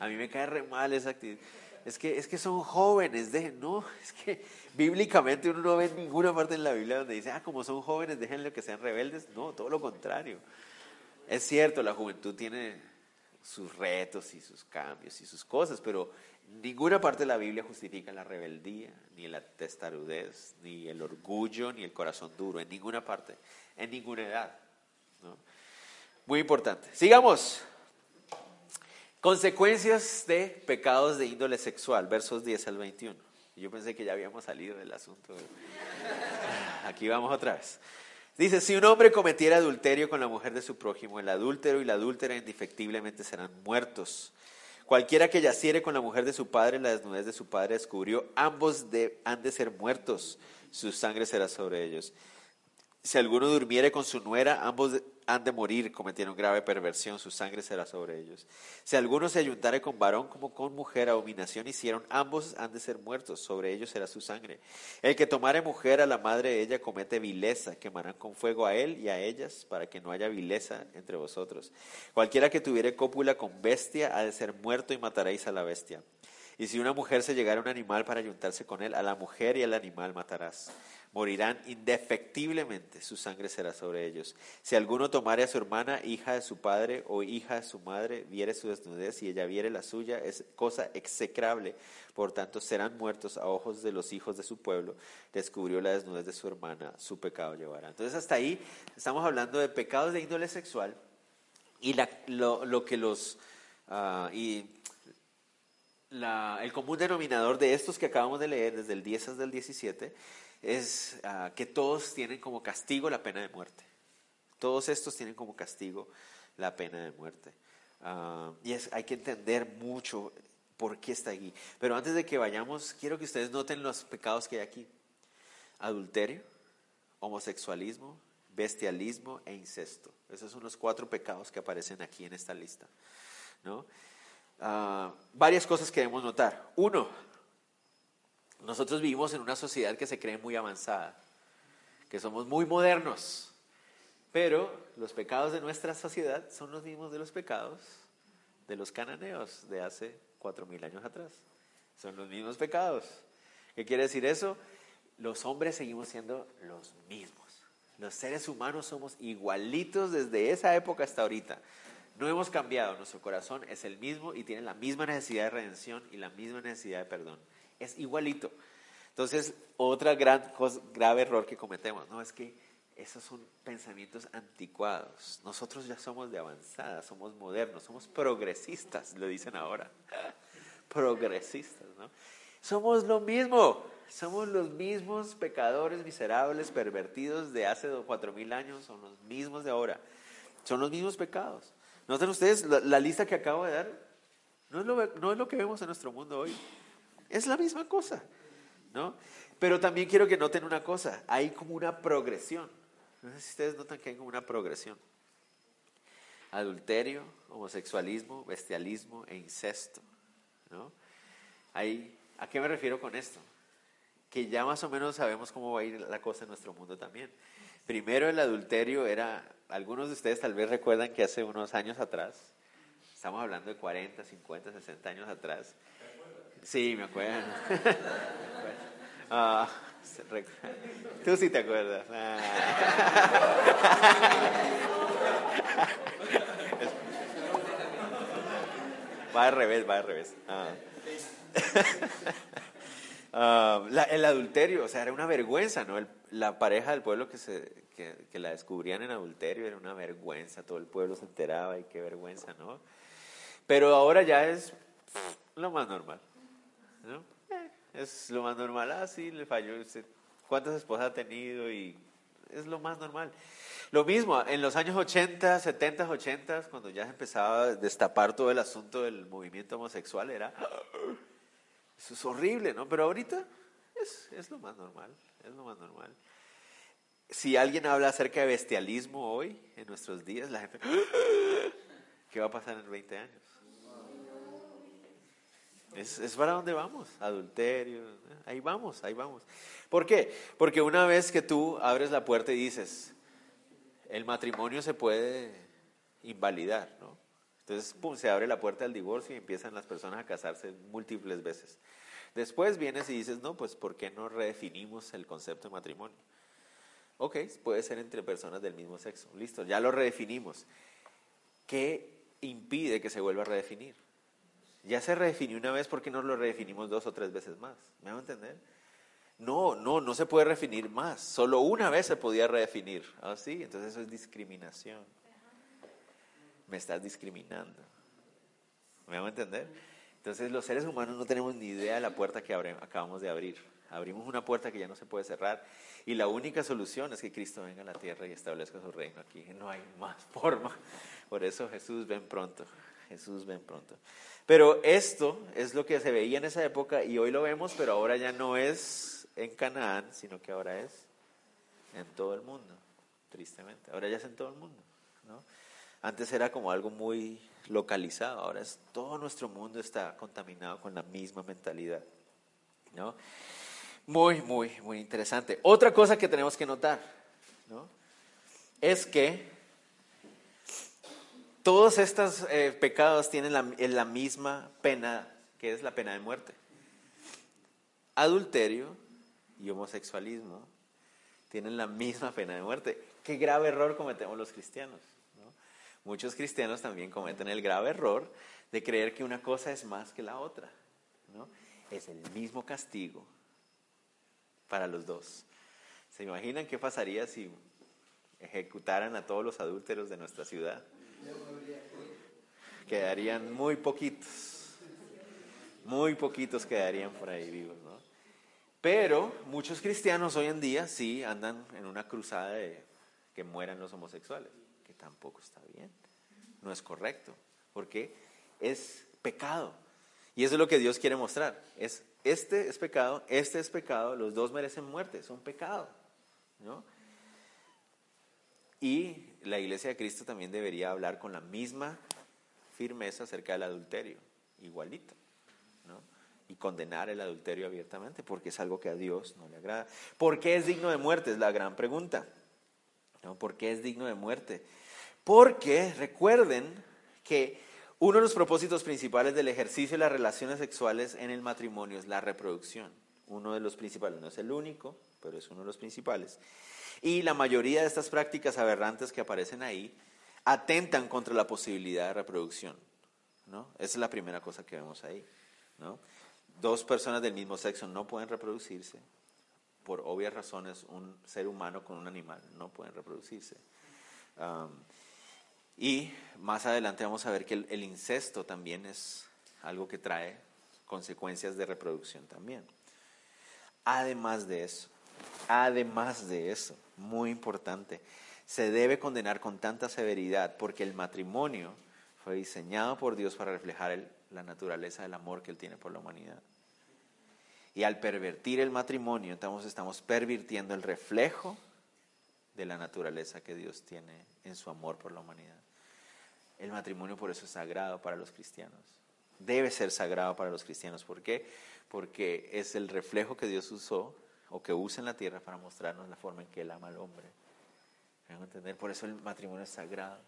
A mí me cae re mal esa actitud es que, es que son jóvenes, no, es que bíblicamente uno no ve ninguna parte en la Biblia donde dice, ah, como son jóvenes, déjenle que sean rebeldes. No, todo lo contrario. Es cierto, la juventud tiene sus retos y sus cambios y sus cosas, pero ninguna parte de la Biblia justifica la rebeldía, ni la testarudez, ni el orgullo, ni el corazón duro, en ninguna parte, en ninguna edad. Muy importante. Sigamos. Consecuencias de pecados de índole sexual, versos 10 al 21. Yo pensé que ya habíamos salido del asunto. Aquí vamos otra vez. Dice, si un hombre cometiera adulterio con la mujer de su prójimo, el adúltero y la adúltera indefectiblemente serán muertos. Cualquiera que yaciere con la mujer de su padre, la desnudez de su padre descubrió, ambos han de ser muertos, su sangre será sobre ellos. Si alguno durmiere con su nuera, ambos han de morir, cometieron grave perversión, su sangre será sobre ellos. Si alguno se ayuntare con varón como con mujer, abominación hicieron, ambos han de ser muertos, sobre ellos será su sangre. El que tomare mujer a la madre de ella comete vileza, quemarán con fuego a él y a ellas, para que no haya vileza entre vosotros. Cualquiera que tuviere cópula con bestia ha de ser muerto y mataréis a la bestia. Y si una mujer se llegara a un animal para ayuntarse con él, a la mujer y al animal matarás. Morirán indefectiblemente, su sangre será sobre ellos. Si alguno tomare a su hermana, hija de su padre o hija de su madre, viere su desnudez y ella viere la suya, es cosa execrable. Por tanto, serán muertos a ojos de los hijos de su pueblo. Descubrió la desnudez de su hermana, su pecado llevará. Entonces, hasta ahí estamos hablando de pecados de índole sexual y lo, que los... Ah, y el común denominador de estos que acabamos de leer, desde el 10 hasta el 17, es ah, que todos tienen como castigo la pena de muerte. Todos estos tienen como castigo la pena de muerte. Ah, y es, hay que entender mucho por qué está aquí. Pero antes de que vayamos, quiero que ustedes noten los pecados que hay aquí. Adulterio, homosexualismo, bestialismo e incesto. Esos son los cuatro pecados que aparecen aquí en esta lista. ¿no? Ah, varias cosas que debemos notar. Uno, nosotros vivimos en una sociedad que se cree muy avanzada, que somos muy modernos, pero los pecados de nuestra sociedad son los mismos de los pecados de los cananeos de hace cuatro mil años atrás. Son los mismos pecados. ¿Qué quiere decir eso? Los hombres seguimos siendo los mismos. Los seres humanos somos igualitos desde esa época hasta ahorita. No hemos cambiado, nuestro corazón es el mismo y tiene la misma necesidad de redención y la misma necesidad de perdón. Es igualito. Entonces, otra gran grave error que cometemos, ¿no? Es que esos son pensamientos anticuados. Nosotros ya somos de avanzada, somos modernos, somos progresistas, lo dicen ahora. (laughs) progresistas, ¿no? Somos lo mismo, somos los mismos pecadores miserables, pervertidos de hace cuatro mil años, son los mismos de ahora. Son los mismos pecados. Noten ustedes, la, lista que acabo de dar no es, lo, no es lo que vemos en nuestro mundo hoy. Es la misma cosa, ¿no? Pero también quiero que noten una cosa, hay como una progresión. No sé si ustedes notan que hay como una progresión. Adulterio, homosexualismo, bestialismo e incesto, ¿no? Hay, ¿A qué me refiero con esto? Que ya más o menos sabemos cómo va a ir la cosa en nuestro mundo también. Primero el adulterio era, algunos de ustedes tal vez recuerdan que hace unos años atrás, estamos hablando de 40, 50, 60 años atrás. Sí, me acuerdo. (laughs) Ah, tú sí te acuerdas. Ah. Va al revés, va al revés. Ah. (laughs) El adulterio, o sea, era una vergüenza, ¿no? la pareja del pueblo que, se, que, la descubrían en adulterio era una vergüenza, todo el pueblo se enteraba y qué vergüenza, ¿no? Pero ahora ya es lo más normal, ¿no? Eh, es lo más normal, ah, sí, le falló, ¿cuántas esposas ha tenido? Y es lo más normal. Lo mismo, en los años 80, 70, 80, cuando ya se empezaba a destapar todo el asunto del movimiento homosexual, era eso es horrible, ¿no? Pero ahorita es, es lo más normal, es lo más normal. Si alguien habla acerca de bestialismo hoy, en nuestros días, la gente, (gasps) ¿qué va a pasar en 20 años? Es, para dónde vamos, adulterio, ahí vamos, ahí vamos. ¿Por qué? Porque una vez que tú abres la puerta y dices, el matrimonio se puede invalidar, ¿no? Entonces, pum, se abre la puerta del divorcio y empiezan las personas a casarse múltiples veces. Después vienes y dices, no, pues ¿por qué no redefinimos el concepto de matrimonio? Ok, puede ser entre personas del mismo sexo. Listo, ya lo redefinimos. ¿Qué impide que se vuelva a redefinir? Ya se redefinió una vez, ¿por qué no lo redefinimos dos o tres veces más? ¿Me van a entender? No, no, no se puede redefinir más. Solo una vez se podía redefinir. ¿Ah, sí? Entonces eso es discriminación me estás discriminando. ¿Me van a entender? Entonces los seres humanos no tenemos ni idea de la puerta que acabamos de abrir. Abrimos una puerta que ya no se puede cerrar y la única solución es que Cristo venga a la tierra y establezca su reino aquí. No hay más (laughs) forma. Por eso Jesús ven pronto. Jesús ven pronto. Pero esto es lo que se veía en esa época y hoy lo vemos, pero ahora ya no es en Canaán, sino que ahora es en todo el mundo, tristemente. Ahora ya es en todo el mundo. ¿no? Antes era como algo muy localizado, ahora es todo nuestro mundo está contaminado con la misma mentalidad. ¿no? Muy, muy, muy interesante. Otra cosa que tenemos que notar ¿no? es que todos estos eh, pecados tienen la, la misma pena que es la pena de muerte. Adulterio y homosexualismo tienen la misma pena de muerte. Qué grave error cometemos los cristianos. Muchos cristianos también cometen el grave error de creer que una cosa es más que la otra. Es el mismo castigo para los dos. ¿Se imaginan qué pasaría si ejecutaran a todos los adúlteros de nuestra ciudad? Quedarían muy poquitos. Muy poquitos quedarían por ahí vivos, ¿no? Pero muchos cristianos hoy en día sí andan en una cruzada de que mueran los homosexuales, que tampoco está bien, no es correcto, porque es pecado. Y eso es lo que Dios quiere mostrar. Es, este es pecado, este es pecado, los dos merecen muerte, son pecado. ¿no? Y la iglesia de Cristo también debería hablar con la misma firmeza acerca del adulterio, igualito. ¿no? Y condenar el adulterio abiertamente, porque es algo que a Dios no le agrada. ¿Por qué es digno de muerte? Es la gran pregunta. ¿no? ¿Por qué es digno de muerte? Porque recuerden que uno de los propósitos principales del ejercicio de las relaciones sexuales en el matrimonio es la reproducción. Uno de los principales, no es el único, pero es uno de los principales. Y la mayoría de estas prácticas aberrantes que aparecen ahí atentan contra la posibilidad de reproducción. ¿no? Esa es la primera cosa que vemos ahí. Dos personas del mismo sexo no pueden reproducirse. Por obvias razones, un ser humano con un animal no pueden reproducirse. Y más adelante vamos a ver que el, incesto también es algo que trae consecuencias de reproducción también. Además de eso, además de eso, muy importante, se debe condenar con tanta severidad porque el matrimonio fue diseñado por Dios para reflejar la naturaleza del amor que Él tiene por la humanidad. Y al pervertir el matrimonio, estamos pervirtiendo el reflejo de la naturaleza que Dios tiene en su amor por la humanidad. El matrimonio por eso es sagrado para los cristianos. Debe ser sagrado para los cristianos. ¿Por qué? Porque es el reflejo que Dios usó o que usa en la tierra para mostrarnos la forma en que Él ama al hombre. ¿Me entender? Por eso el matrimonio es sagrado.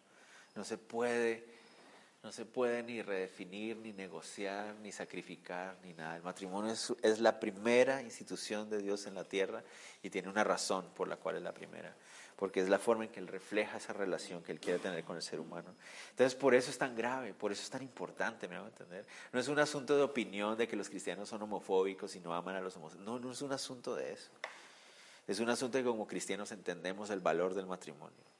No se puede no se puede ni redefinir, ni negociar, ni sacrificar, ni nada. El matrimonio es, la primera institución de Dios en la tierra y tiene una razón por la cual es la primera, porque es la forma en que Él refleja esa relación que Él quiere tener con el ser humano. Entonces, por eso es tan grave, por eso es tan importante, me hago entender. No es un asunto de opinión de que los cristianos son homofóbicos y no aman a los homosexuales. No, no es un asunto de eso. Es un asunto de que como cristianos entendemos el valor del matrimonio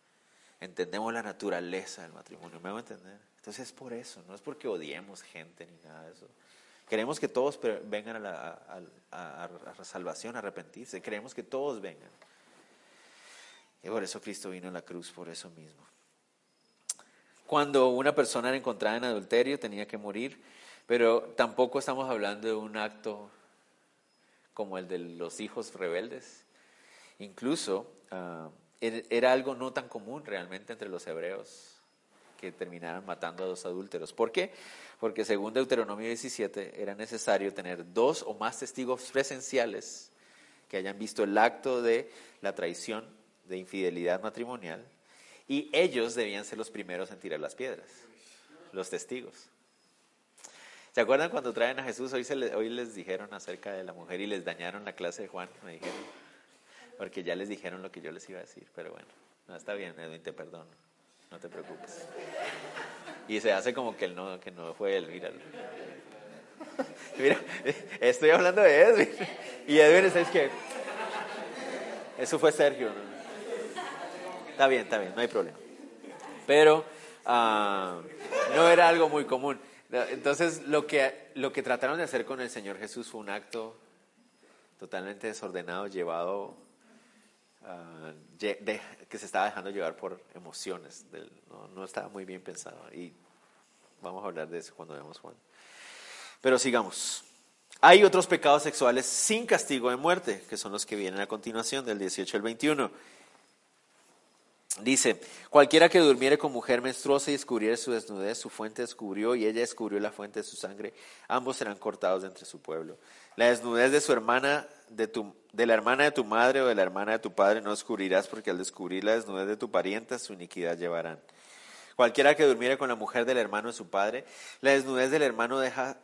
entendemos la naturaleza del matrimonio, ¿me hago entender? Entonces es por eso, no es porque odiemos gente ni nada de eso. Queremos que todos vengan a la, a, salvación, a arrepentirse, queremos que todos vengan. Y por eso Cristo vino a la cruz, por eso mismo. Cuando una persona era encontrada en adulterio tenía que morir, pero tampoco estamos hablando de un acto como el de los hijos rebeldes. Incluso ah, era algo no tan común realmente entre los hebreos que terminaran matando a dos adúlteros. ¿Por qué? Porque según Deuteronomio 17 era necesario tener dos o más testigos presenciales que hayan visto el acto de la traición, de infidelidad matrimonial, y ellos debían ser los primeros en tirar las piedras, los testigos. ¿Se acuerdan cuando traen a Jesús? Hoy, se hoy les dijeron acerca de la mujer y les dañaron la clase de Juan, me dijeron porque ya les dijeron lo que yo les iba a decir, pero bueno, no está bien, Edwin, te perdono, no te preocupes. Y se hace como que, él no, que no fue él. (laughs) Mira, estoy hablando de Edwin. Y Edwin es que eso fue Sergio. Está bien, está bien, no hay problema. Pero ah, no era algo muy común. Entonces, lo que, lo que trataron de hacer con el Señor Jesús fue un acto totalmente desordenado, llevado Ah, que se estaba dejando llevar por emociones, no, estaba muy bien pensado. Y vamos a hablar de eso cuando veamos Juan. Pero sigamos. Hay otros pecados sexuales sin castigo de muerte, que son los que vienen a continuación, del 18 al 21. Dice, cualquiera que durmiere con mujer menstruosa y descubriere su desnudez, su fuente descubrió y ella descubrió la fuente de su sangre, ambos serán cortados de entre su pueblo. La desnudez de su hermana, de, tu, de la hermana de tu madre o de la hermana de tu padre no descubrirás, porque al descubrir la desnudez de tu parienta, su iniquidad llevarán. Cualquiera que durmiere con la mujer del hermano de su padre, la desnudez del hermano deja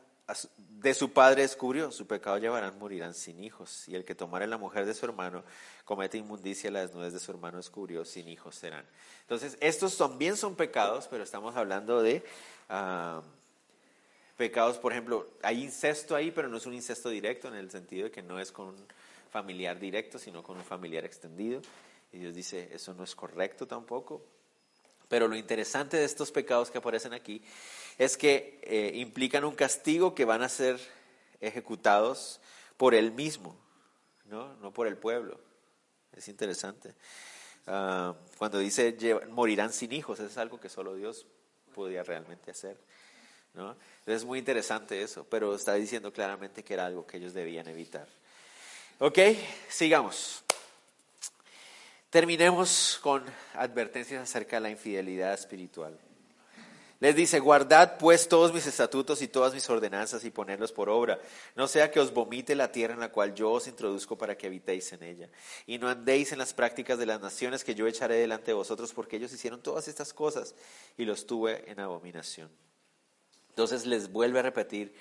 de su padre descubrió, su pecado llevarán, morirán sin hijos. Y el que tomare la mujer de su hermano comete inmundicia, la desnudez de su hermano descubrió, sin hijos serán. Entonces, estos también son pecados, pero estamos hablando de ah, pecados, por ejemplo, hay incesto ahí, pero no es un incesto directo en el sentido de que no es con un familiar directo, sino con un familiar extendido. Y Dios dice, eso no es correcto tampoco. Pero lo interesante de estos pecados que aparecen aquí es que eh, implican un castigo que van a ser ejecutados por él mismo, no, no por el pueblo. Es interesante. Ah, cuando dice morirán sin hijos, es algo que solo Dios podía realmente hacer. ¿no? Es muy interesante eso, pero está diciendo claramente que era algo que ellos debían evitar. Ok, sigamos. Terminemos con advertencias acerca de la infidelidad espiritual. Les dice, guardad pues todos mis estatutos y todas mis ordenanzas y ponedlos por obra, no sea que os vomite la tierra en la cual yo os introduzco para que habitéis en ella. Y no andéis en las prácticas de las naciones que yo echaré delante de vosotros, porque ellos hicieron todas estas cosas y los tuve en abominación. Entonces les vuelve a repetir,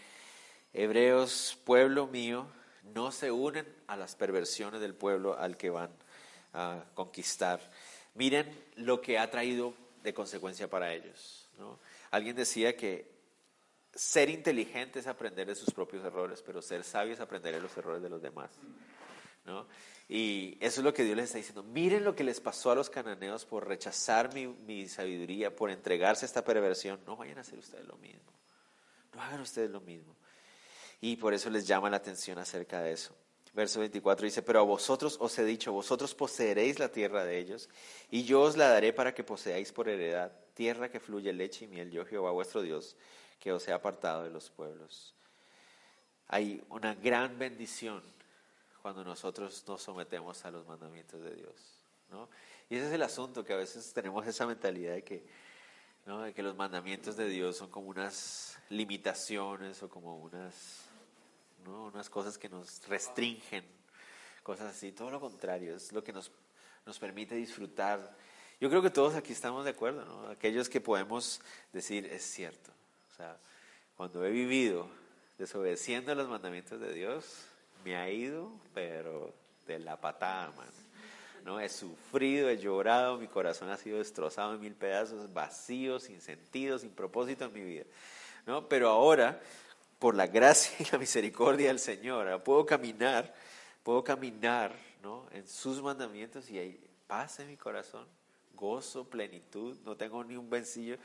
Hebreos, pueblo mío, no se unen a las perversiones del pueblo al que van a conquistar. Miren lo que ha traído de consecuencia para ellos. Alguien decía que ser inteligente es aprender de sus propios errores, pero ser sabio es aprender de los errores de los demás. Y eso es lo que Dios les está diciendo. Miren lo que les pasó a los cananeos por rechazar mi, mi sabiduría, por entregarse a esta perversión. No vayan a hacer ustedes lo mismo. No hagan ustedes lo mismo. Y por eso les llama la atención acerca de eso. Verso 24 dice, pero a vosotros os he dicho, vosotros poseeréis la tierra de ellos, y yo os la daré para que poseáis por heredad, tierra que fluye leche y miel, yo Jehová vuestro Dios, que os he apartado de los pueblos. Hay una gran bendición cuando nosotros nos sometemos a los mandamientos de Dios. ¿no? Y ese es el asunto, que a veces tenemos esa mentalidad de que, ¿no? de que los mandamientos de Dios son como unas limitaciones o como unas unas cosas que nos restringen, cosas así, todo lo contrario, es lo que nos, nos permite disfrutar. Yo creo que todos aquí estamos de acuerdo, ¿no? aquellos que podemos decir, es cierto, o sea, cuando he vivido desobedeciendo los mandamientos de Dios, me ha ido, pero de la patada, man. ¿no? He sufrido, he llorado, mi corazón ha sido destrozado en mil pedazos, vacío, sin sentido, sin propósito en mi vida. ¿no? Pero ahora por la gracia y la misericordia del Señor, puedo caminar, puedo caminar ¿no? en sus mandamientos y hay paz en mi corazón, gozo, plenitud, no tengo ni un vencillo,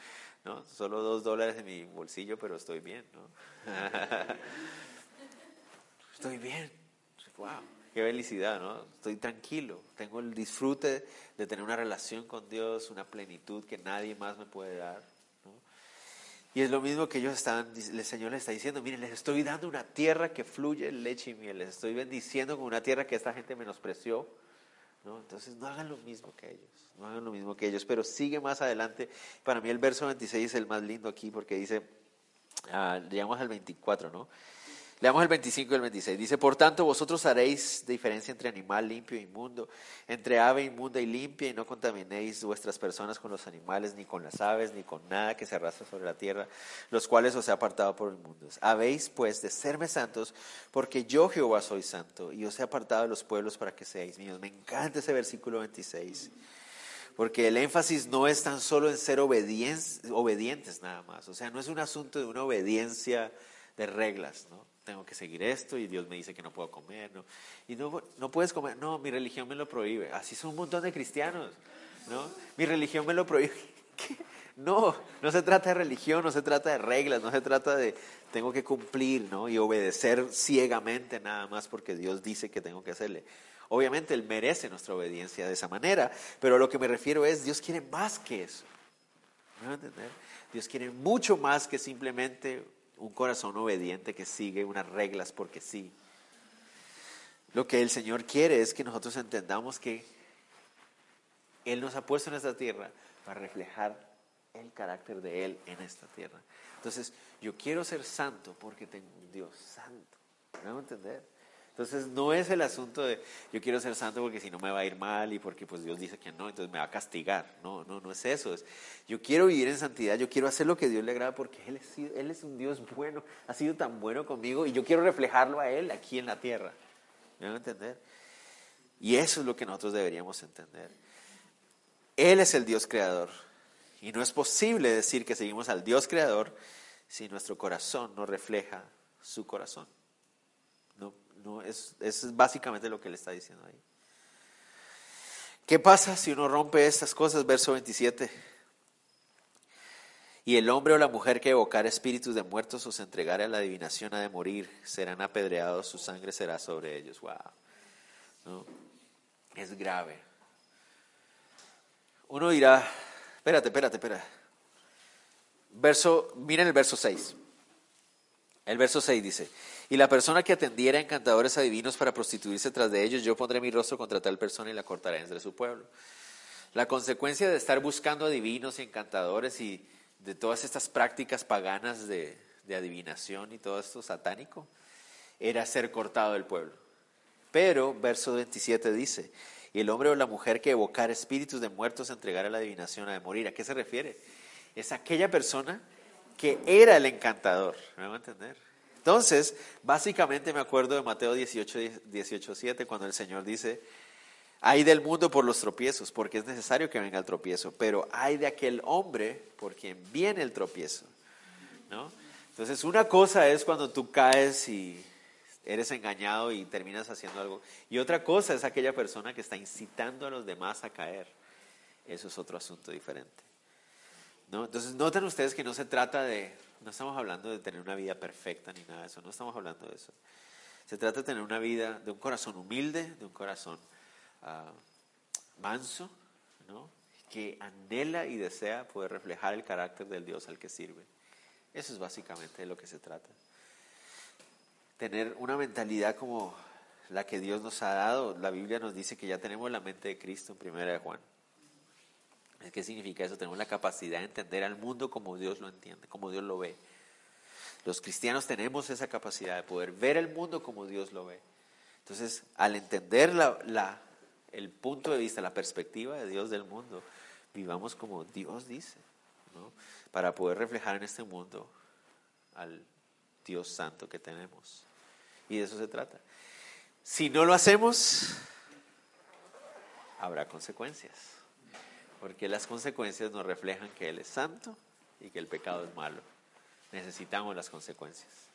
¿no? solo dos dólares en mi bolsillo, pero estoy bien. ¿no? (laughs) estoy bien, wow, qué felicidad, ¿no? estoy tranquilo, tengo el disfrute de tener una relación con Dios, una plenitud que nadie más me puede dar. Y es lo mismo que ellos están, el Señor les está diciendo, miren, les estoy dando una tierra que fluye leche y miel, les estoy bendiciendo con una tierra que esta gente menospreció. ¿no? Entonces no hagan lo mismo que ellos, no hagan lo mismo que ellos, pero sigue más adelante. Para mí el verso 26 es el más lindo aquí porque dice, ah, llegamos al 24, ¿no? Leamos el 25 y el 26. Dice, por tanto, vosotros haréis diferencia entre animal limpio e inmundo, entre ave inmunda y limpia, y no contaminéis vuestras personas con los animales, ni con las aves, ni con nada que se arrastre sobre la tierra, los cuales os he apartado por inmundos. Habéis, pues, de serme santos, porque yo, Jehová, soy santo, y os he apartado de los pueblos para que seáis míos. Me encanta ese versículo 26 porque el énfasis no es tan solo en ser obedientes nada más, o sea, no es un asunto de una obediencia de reglas, ¿no? Tengo que seguir esto y Dios me dice que no puedo comer, ¿no? Y no, no puedes comer, no, mi religión me lo prohíbe. Así son un montón de cristianos, ¿no? Mi religión me lo prohíbe. (laughs) No, no se trata de religión, no se trata de reglas, no se trata de tengo que cumplir, ¿no? Y obedecer ciegamente nada más porque Dios dice que tengo que hacerle. Obviamente Él merece nuestra obediencia de esa manera, pero a lo que me refiero es, Dios quiere más que eso. ¿Me entender? Dios quiere mucho más que simplemente un corazón obediente que sigue unas reglas porque sí. Lo que el Señor quiere es que nosotros entendamos que Él nos ha puesto en esta tierra para reflejar el carácter de Él en esta tierra. Entonces, yo quiero ser santo porque tengo un Dios santo. ¿Me entender? Entonces no es el asunto de yo quiero ser santo porque si no me va a ir mal y porque pues Dios dice que no, entonces me va a castigar. No, no, no es eso. Es, yo quiero vivir en santidad, yo quiero hacer lo que Dios le agrada porque Él es, Él es un Dios bueno, ha sido tan bueno conmigo y yo quiero reflejarlo a Él aquí en la tierra. ¿Me van a entender? Y eso es lo que nosotros deberíamos entender. Él es el Dios creador. Y no es posible decir que seguimos al Dios creador si nuestro corazón no refleja su corazón. No, es, es básicamente lo que le está diciendo ahí. ¿Qué pasa si uno rompe estas cosas? Verso 27. Y el hombre o la mujer que evocar espíritus de muertos o se entregare a la adivinación ha de morir, serán apedreados, su sangre será sobre ellos. Wow. ¿No? Es grave. Uno dirá, espérate, espérate, espérate. Verso, miren el verso 6. El verso 6 dice, y la persona que atendiera a encantadores adivinos para prostituirse tras de ellos, yo pondré mi rostro contra tal persona y la cortaré entre su pueblo. La consecuencia de estar buscando adivinos y encantadores y de todas estas prácticas paganas de, adivinación y todo esto satánico era ser cortado del pueblo. Pero, verso 27 dice, y el hombre o la mujer que evocar espíritus de muertos entregar a la adivinación a de morir. ¿A qué se refiere? Es aquella persona que era el encantador. ¿Me van a entender? Entonces, básicamente me acuerdo de Mateo 18, 18, 7, cuando el Señor dice, hay del mundo por los tropiezos, porque es necesario que venga el tropiezo, pero hay de aquel hombre por quien viene el tropiezo. Entonces, una cosa es cuando tú caes y eres engañado y terminas haciendo algo, y otra cosa es aquella persona que está incitando a los demás a caer. Eso es otro asunto diferente. Entonces, noten ustedes que no se trata de no estamos hablando de tener una vida perfecta ni nada de eso, no estamos hablando de eso. Se trata de tener una vida de un corazón humilde, de un corazón ah, manso, ¿no? que anhela y desea poder reflejar el carácter del Dios al que sirve. Eso es básicamente de lo que se trata. Tener una mentalidad como la que Dios nos ha dado. La Biblia nos dice que ya tenemos la mente de Cristo en primera de Juan. ¿Qué significa eso? Tenemos la capacidad de entender al mundo como Dios lo entiende, como Dios lo ve. Los cristianos tenemos esa capacidad de poder ver el mundo como Dios lo ve. Entonces, al entender la, el punto de vista, la perspectiva de Dios del mundo, vivamos como Dios dice, ¿no? para poder reflejar en este mundo al Dios santo que tenemos. Y de eso se trata. Si no lo hacemos, habrá consecuencias porque las consecuencias nos reflejan que Él es santo y que el pecado es malo. Necesitamos las consecuencias.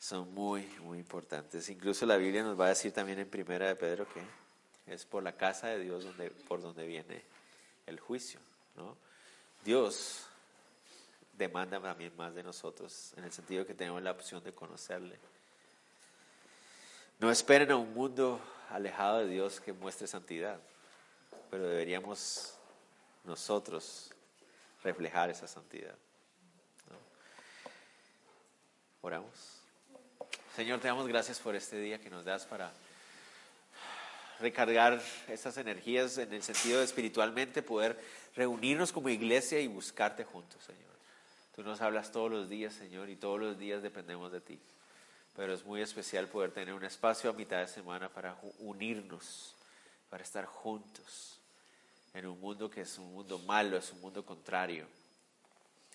Son muy, muy importantes. Incluso la Biblia nos va a decir también en Primera de Pedro que es por la casa de Dios donde, por donde viene el juicio. Dios demanda también más de nosotros, en el sentido que tenemos la opción de conocerle. No esperen a un mundo alejado de Dios que muestre santidad pero deberíamos nosotros reflejar esa santidad. Oramos. Señor, te damos gracias por este día que nos das para recargar esas energías en el sentido de espiritualmente poder reunirnos como iglesia y buscarte juntos, Señor. Tú nos hablas todos los días, Señor, y todos los días dependemos de ti. Pero es muy especial poder tener un espacio a mitad de semana para unirnos, para estar juntos en un mundo que es un mundo malo, es un mundo contrario,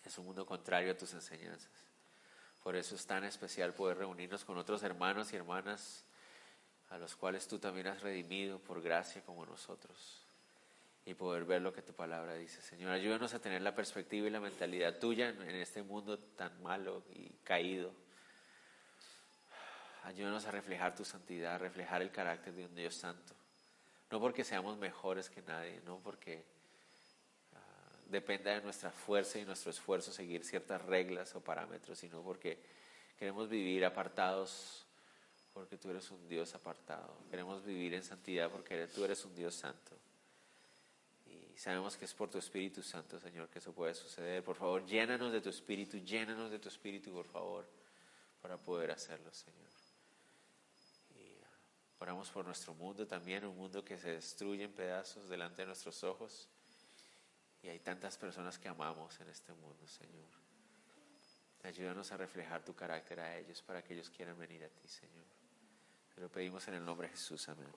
es un mundo contrario a tus enseñanzas. Por eso es tan especial poder reunirnos con otros hermanos y hermanas a los cuales tú también has redimido por gracia como nosotros y poder ver lo que tu palabra dice. Señor, ayúdanos a tener la perspectiva y la mentalidad tuya en este mundo tan malo y caído. Ayúdanos a reflejar tu santidad, a reflejar el carácter de un Dios santo. No porque seamos mejores que nadie, no porque ah, dependa de nuestra fuerza y nuestro esfuerzo seguir ciertas reglas o parámetros, sino porque queremos vivir apartados porque tú eres un Dios apartado. Queremos vivir en santidad porque tú eres un Dios santo. Y sabemos que es por tu Espíritu Santo, Señor, que eso puede suceder. Por favor, llénanos de tu Espíritu, llénanos de tu Espíritu, por favor, para poder hacerlo, Señor. Oramos por nuestro mundo también, un mundo que se destruye en pedazos delante de nuestros ojos. Y hay tantas personas que amamos en este mundo, Señor. Ayúdanos a reflejar tu carácter a ellos para que ellos quieran venir a ti, Señor. Te lo pedimos en el nombre de Jesús. Amén.